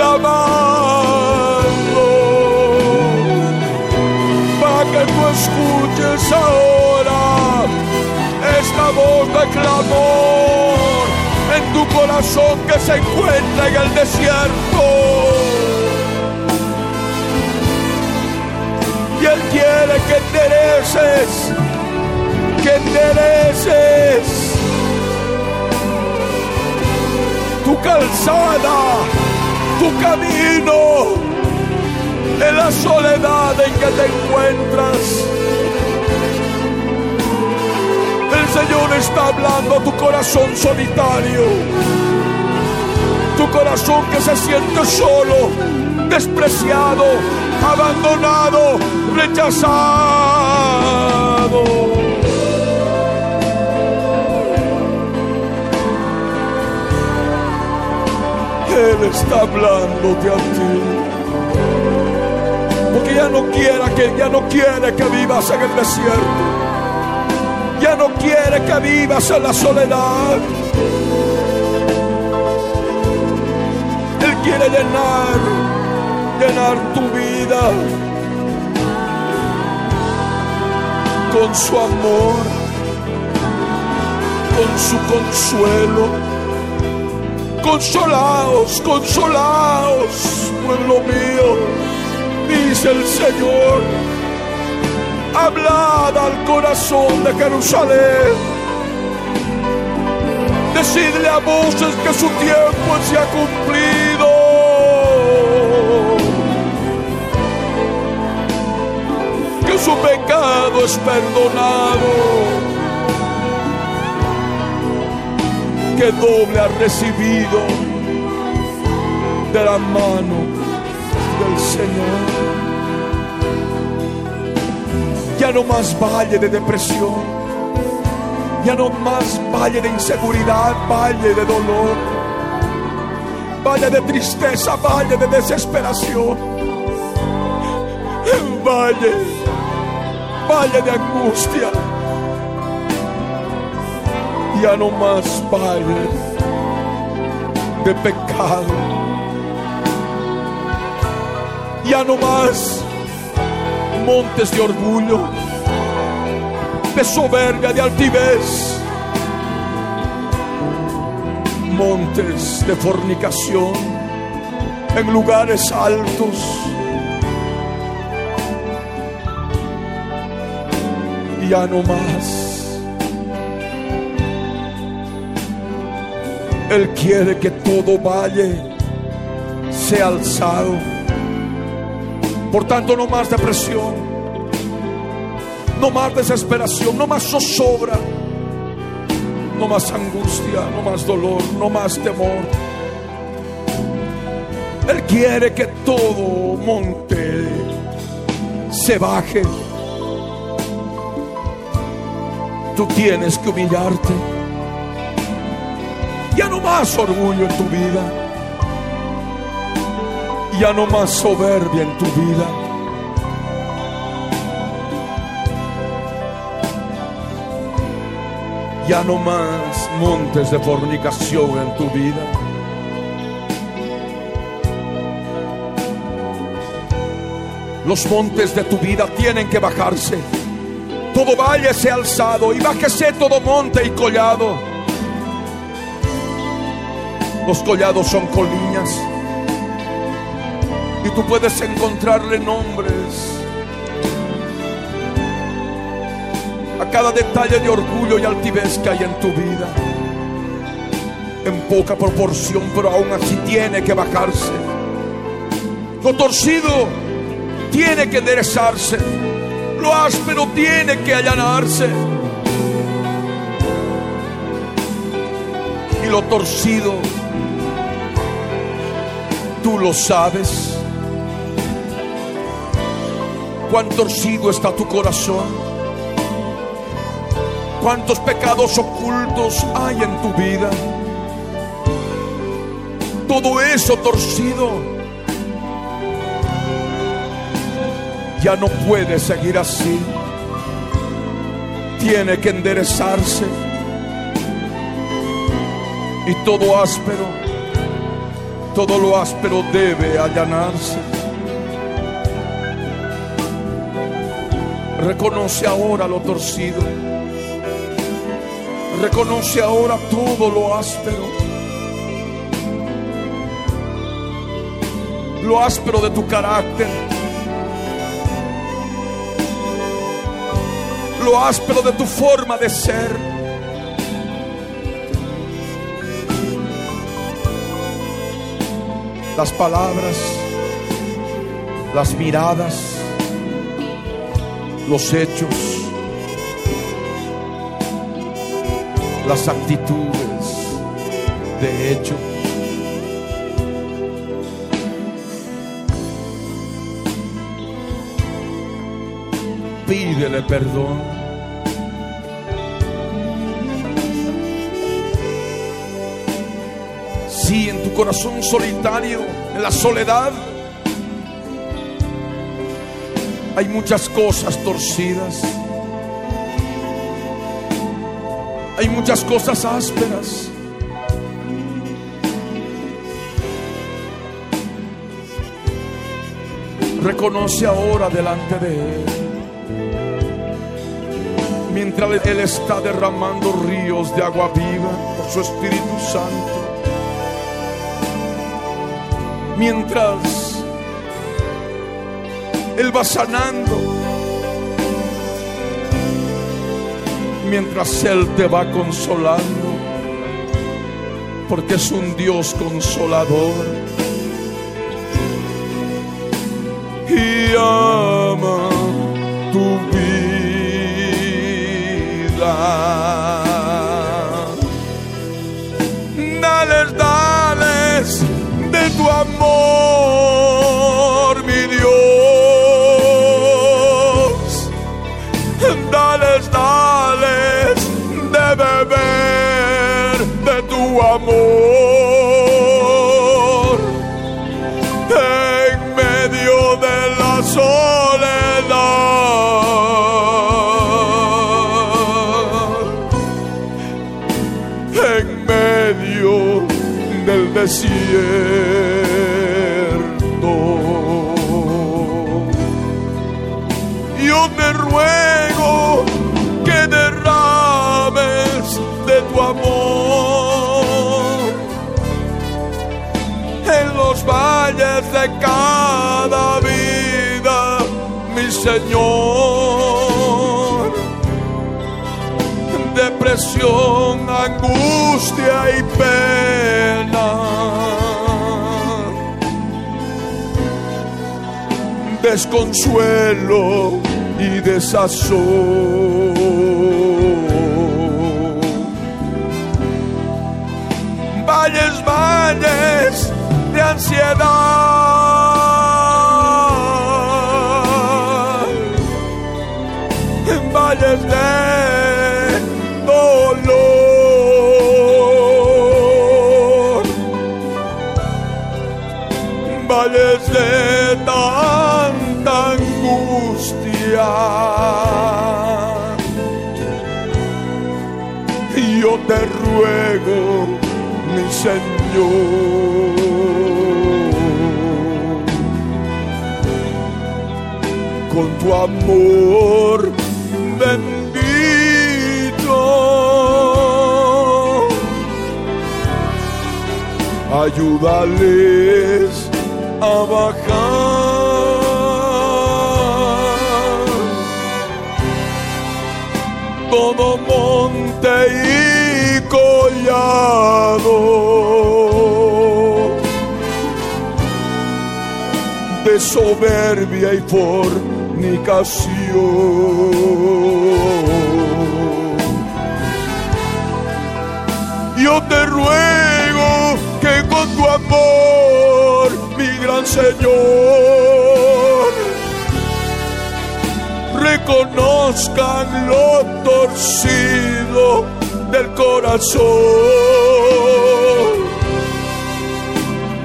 Clamando. escuches ahora esta voz de clamor en tu corazón que se encuentra en el desierto. Y Él quiere que endereces, que endereces tu calzada, tu camino en la soledad en que te encuentras. El Señor está hablando a tu corazón solitario, tu corazón que se siente solo, despreciado, abandonado, rechazado. Él está hablándote a ti porque ya no quiere que ya no quiere que vivas en el desierto. Ya no quiere que vivas en la soledad. Él quiere llenar, llenar tu vida con su amor, con su consuelo. Consolaos, consolaos, pueblo mío dice el Señor. Hablad al corazón de Jerusalén. Decidle a voces que su tiempo se ha cumplido. Que su pecado es perdonado. Que doble ha recibido de la mano del Señor. Ya no más valle de depresión, ya no más valle de inseguridad, valle de dolor, valle de tristeza, valle de desesperación, valle, valle de angustia. Ya no más valle de pecado ya no más montes de orgullo, de soberbia, de altivez, montes de fornicación en lugares altos. Ya no más. Él quiere que todo valle sea alzado por tanto, no más depresión, no más desesperación, no más zozobra, no más angustia, no más dolor, no más temor. Él quiere que todo monte se baje. Tú tienes que humillarte. Ya no más orgullo en tu vida ya no más soberbia en tu vida. Ya no más montes de fornicación en tu vida. Los montes de tu vida tienen que bajarse. Todo valle sea alzado y bájese todo monte y collado. Los collados son colinas y tú puedes encontrarle nombres a cada detalle de orgullo y altivez que hay en tu vida. En poca proporción, pero aún así tiene que bajarse. Lo torcido tiene que enderezarse. Lo áspero tiene que allanarse. Y lo torcido, tú lo sabes cuán torcido está tu corazón, cuántos pecados ocultos hay en tu vida. Todo eso torcido ya no puede seguir así. Tiene que enderezarse. Y todo áspero, todo lo áspero debe allanarse. Reconoce ahora lo torcido. Reconoce ahora todo lo áspero. Lo áspero de tu carácter. Lo áspero de tu forma de ser. Las palabras, las miradas, los hechos, las actitudes de hecho. Pídele perdón. En tu corazón solitario, en la soledad, hay muchas cosas torcidas. Hay muchas cosas ásperas. Reconoce ahora delante de Él. Mientras Él está derramando ríos de agua viva por su Espíritu Santo. Mientras Él va sanando. Mientras Él te va consolando. Porque es un Dios consolador. Y Señor. Depresión, angustia y pena. desconsuelo y desazón. Valles, valles de ansiedad, dolor, valles de tanta angustia. Yo te ruego, mi Señor, con tu amor ayúdales a bajar todo monte y collado de soberbia y fornicación. Yo te ruego amor, mi gran Señor, reconozcan lo torcido del corazón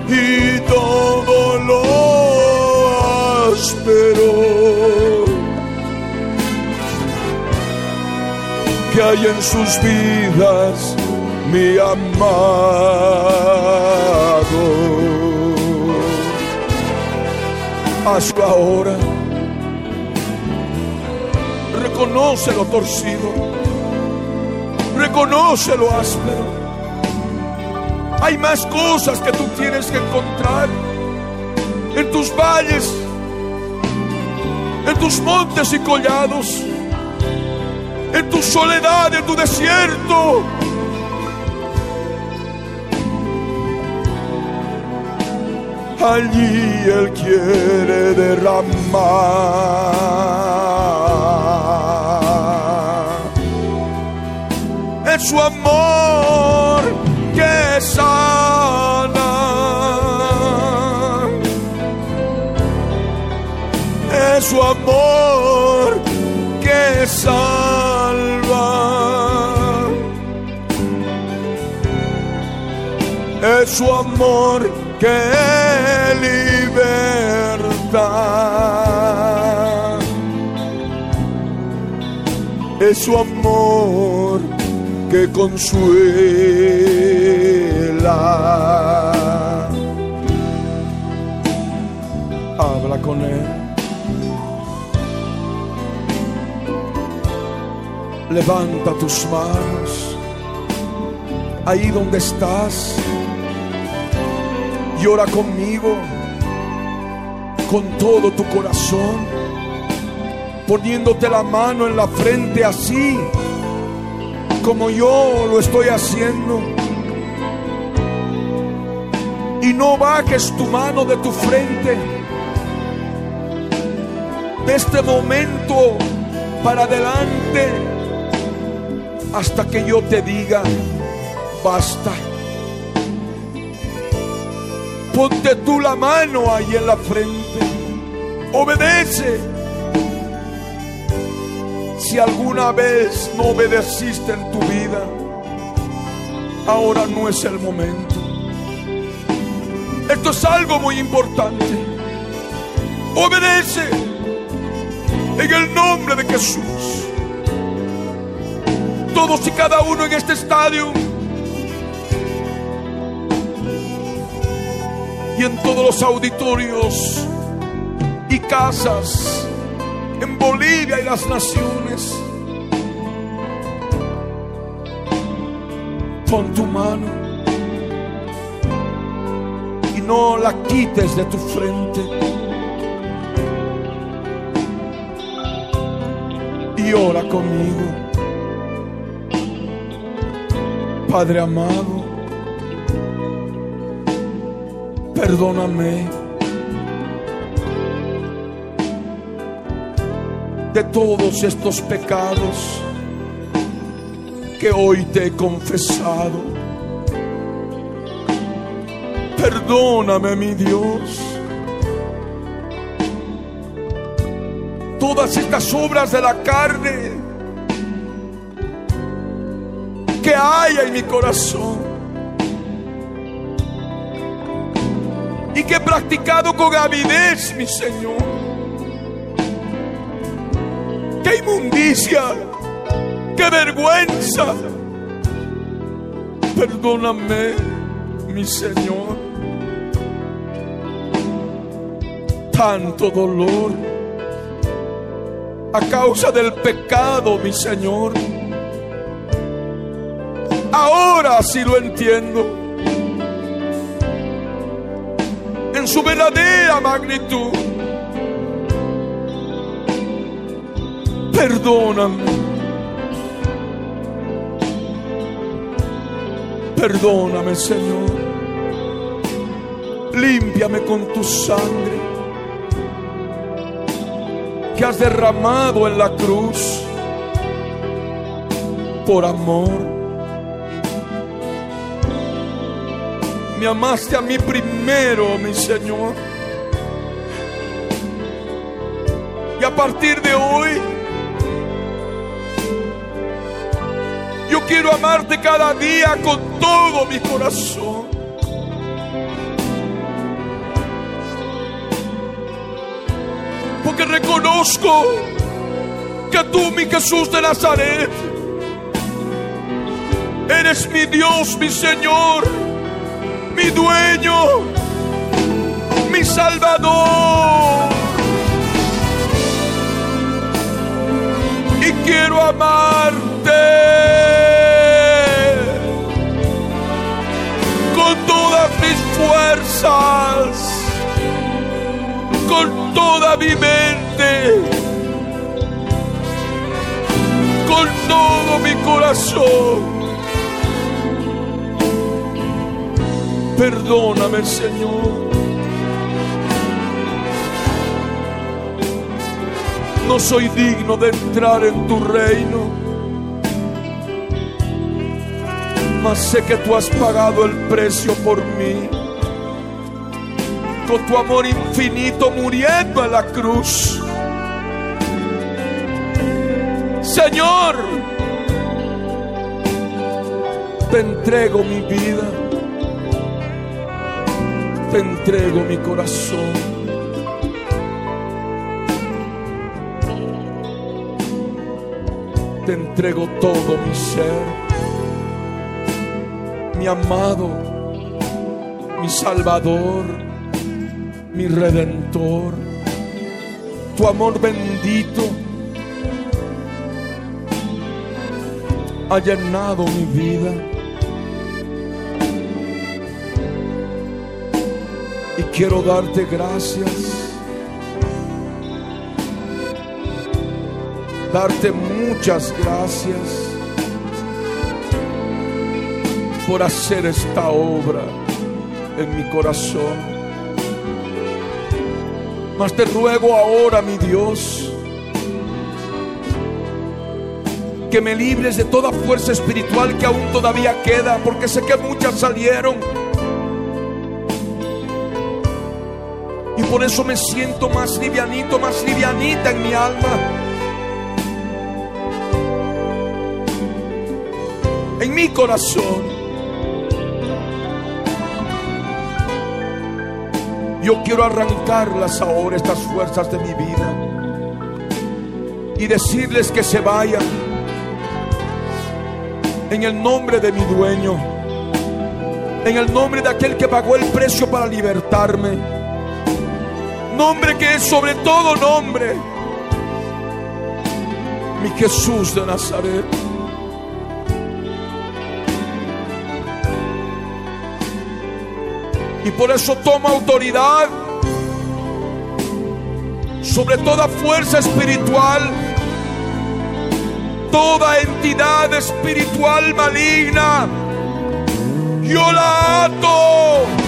y todo lo áspero que hay en sus vidas, mi amado. Hazlo ahora. reconoce lo torcido, reconoce lo áspero. Hay más cosas que tú tienes que encontrar en tus valles, en tus montes y collados, en tu soledad, en tu desierto. Allí Él quiere derramar. Es su amor que sana. Es su amor que salva. Es su amor que libertad. Es su amor que consuela. Habla con él. Levanta tus manos ahí donde estás Llora conmigo con todo tu corazón, poniéndote la mano en la frente así como yo lo estoy haciendo. Y no bajes tu mano de tu frente. De este momento para adelante hasta que yo te diga, basta. Ponte tú la mano ahí en la frente. Obedece. Si alguna vez no obedeciste en tu vida, ahora no es el momento. Esto es algo muy importante. Obedece en el nombre de Jesús. Todos y cada uno en este estadio y en todos los auditorios y casas en Bolivia y las naciones. Pon tu mano y no la quites de tu frente. Y ora conmigo. Padre amado, perdóname de todos estos pecados que hoy te he confesado. Perdóname, mi Dios. Todas estas obras de la carne que hay en mi corazón que he practicado con avidez, mi Señor. ¡Qué inmundicia! ¡Qué vergüenza! Perdóname, mi Señor. Tanto dolor a causa del pecado, mi Señor. Ahora sí lo entiendo. Su verdadera magnitud. Perdóname. Perdóname, Señor. Límpiame con tu sangre que has derramado en la cruz por amor Amaste a mí primero, mi Señor. Y a partir de hoy, yo quiero amarte cada día con todo mi corazón. Porque reconozco que tú, mi Jesús de Nazaret, eres mi Dios, mi Señor mi dueño, mi salvador. Y quiero amarte con todas mis fuerzas, con toda mi mente, con todo mi corazón. Perdóname, Señor. No soy digno de entrar en tu reino. Mas sé que tú has pagado el precio por mí. Con tu amor infinito muriendo en la cruz. Señor, te entrego mi vida te entrego mi corazón. Te entrego todo mi ser, mi amado, mi salvador, mi redentor, tu amor bendito ha llenado mi vida. Y quiero darte gracias. Darte muchas gracias por hacer esta obra en mi corazón. Mas te ruego ahora, mi Dios, que me libres de toda fuerza espiritual que aún todavía queda, porque sé que muchas salieron. Por eso me siento más livianito, más livianita en mi alma. En mi corazón. Yo quiero arrancarlas ahora, estas fuerzas de mi vida. Y decirles que se vayan. En el nombre de mi dueño. En el nombre de aquel que pagó el precio para libertarme nombre que es sobre todo nombre, mi Jesús de Nazaret. Y por eso toma autoridad sobre toda fuerza espiritual, toda entidad espiritual maligna. Yo la ato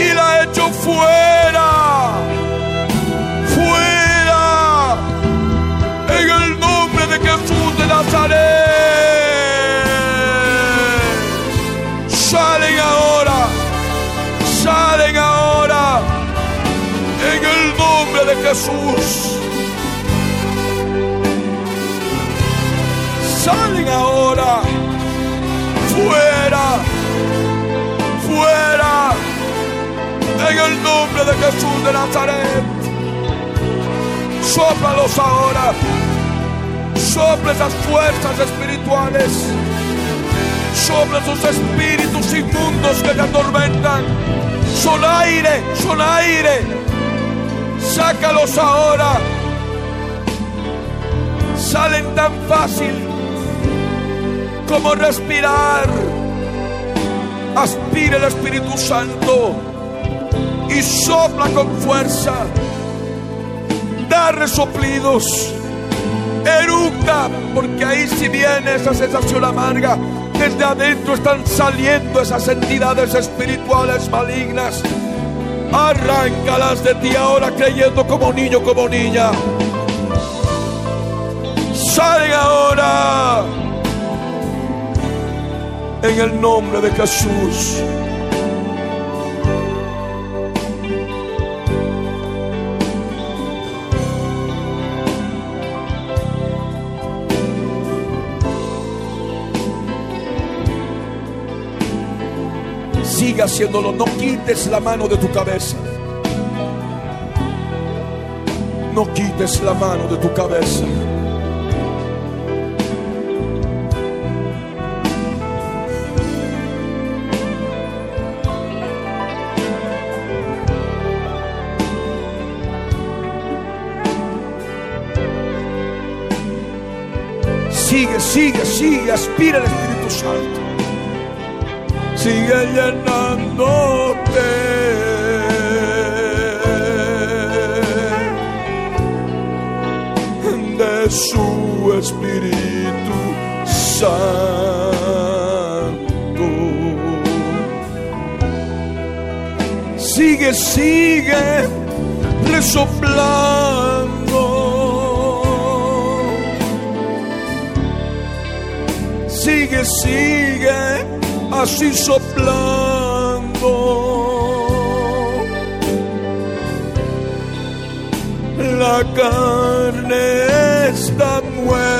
y la echo fuera, fuera, en el nombre de Jesús de Nazaret. Salen ahora, salen ahora, en el nombre de Jesús. Salen ahora, fuera, fuera en el nombre de Jesús de Nazaret. Sóplalos ahora. Sopla esas fuerzas espirituales. Sopla esos espíritus inmundos que te atormentan. Son aire, son aire. Sácalos ahora. Salen tan fácil como respirar. Aspira el Espíritu Santo y sopla con fuerza. Da resoplidos. Eructa, porque ahí si viene esa sensación amarga, desde adentro están saliendo esas entidades espirituales malignas. Arráncalas de ti ahora creyendo como niño, como niña. Salen ahora. En el nombre de Jesús. Haciéndolo, no quites la mano de tu cabeza. No quites la mano de tu cabeza. Sigue, sigue, sigue, aspira el Espíritu Santo. Sigue llenándote. Santo. Sigue, sigue resoplando. Sigue, sigue así soplando. La carne está muerta.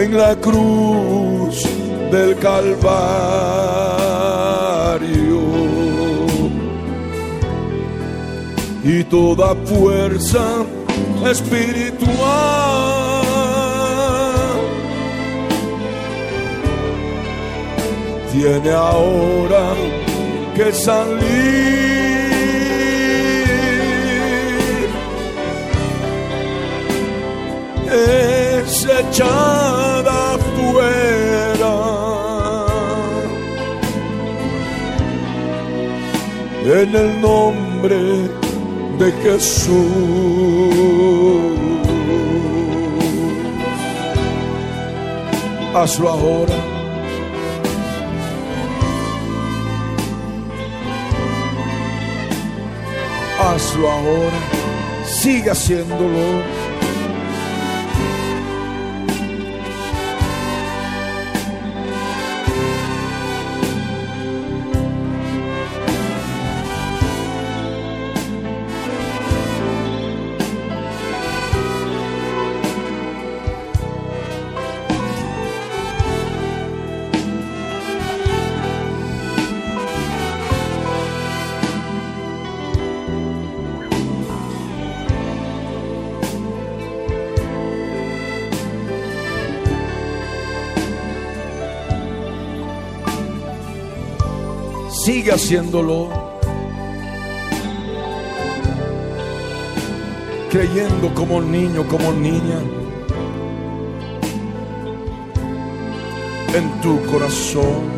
En la cruz del Calvario. Y toda fuerza espiritual tiene ahora que salir. Echada fuera. En el nombre de Jesús. Hazlo ahora. Hazlo ahora. Sigue haciéndolo. Haciéndolo. Creyendo como niño, como niña. En tu corazón.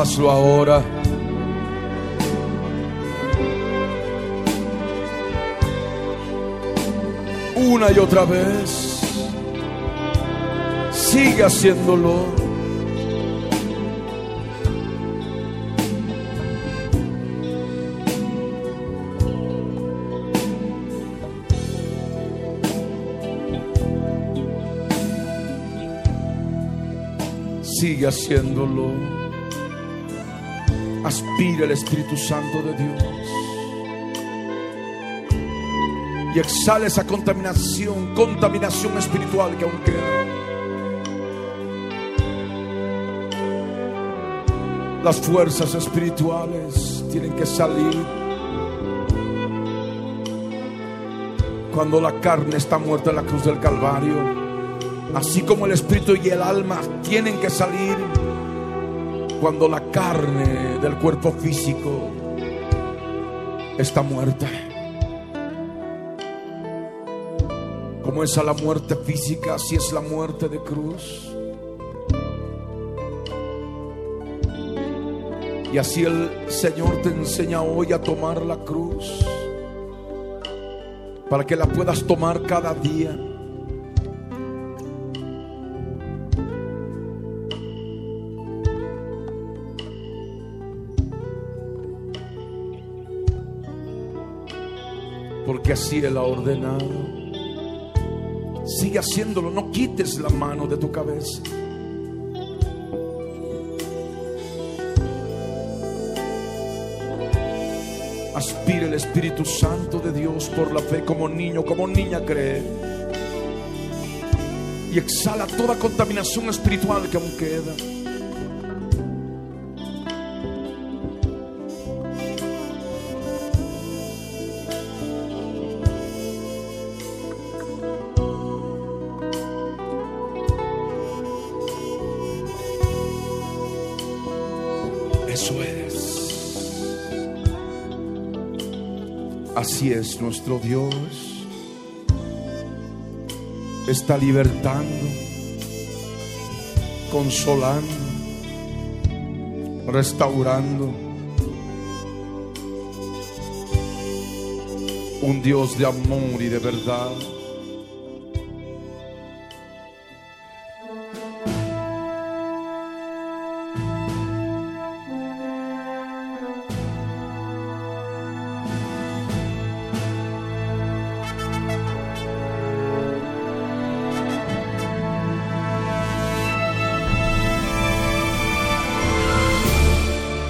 Hazlo ahora. Una y otra vez. Sigue haciéndolo. Sigue haciéndolo. Aspira el Espíritu Santo de Dios. Y exhala esa contaminación, contaminación espiritual que aún queda. Las fuerzas espirituales tienen que salir. Cuando la carne está muerta en la cruz del Calvario, así como el espíritu y el alma tienen que salir cuando la carne del cuerpo físico está muerta. Como es a la muerte física, así es la muerte de cruz. Y así el Señor te enseña hoy a tomar la cruz para que la puedas tomar cada día. Porque así Él ha ordenado. Sigue haciéndolo, no quites la mano de tu cabeza. Aspira el Espíritu Santo de Dios por la fe como niño, como niña cree. Y exhala toda contaminación espiritual que aún queda. Es nuestro Dios. Está libertando, consolando, restaurando. Un Dios de amor y de verdad.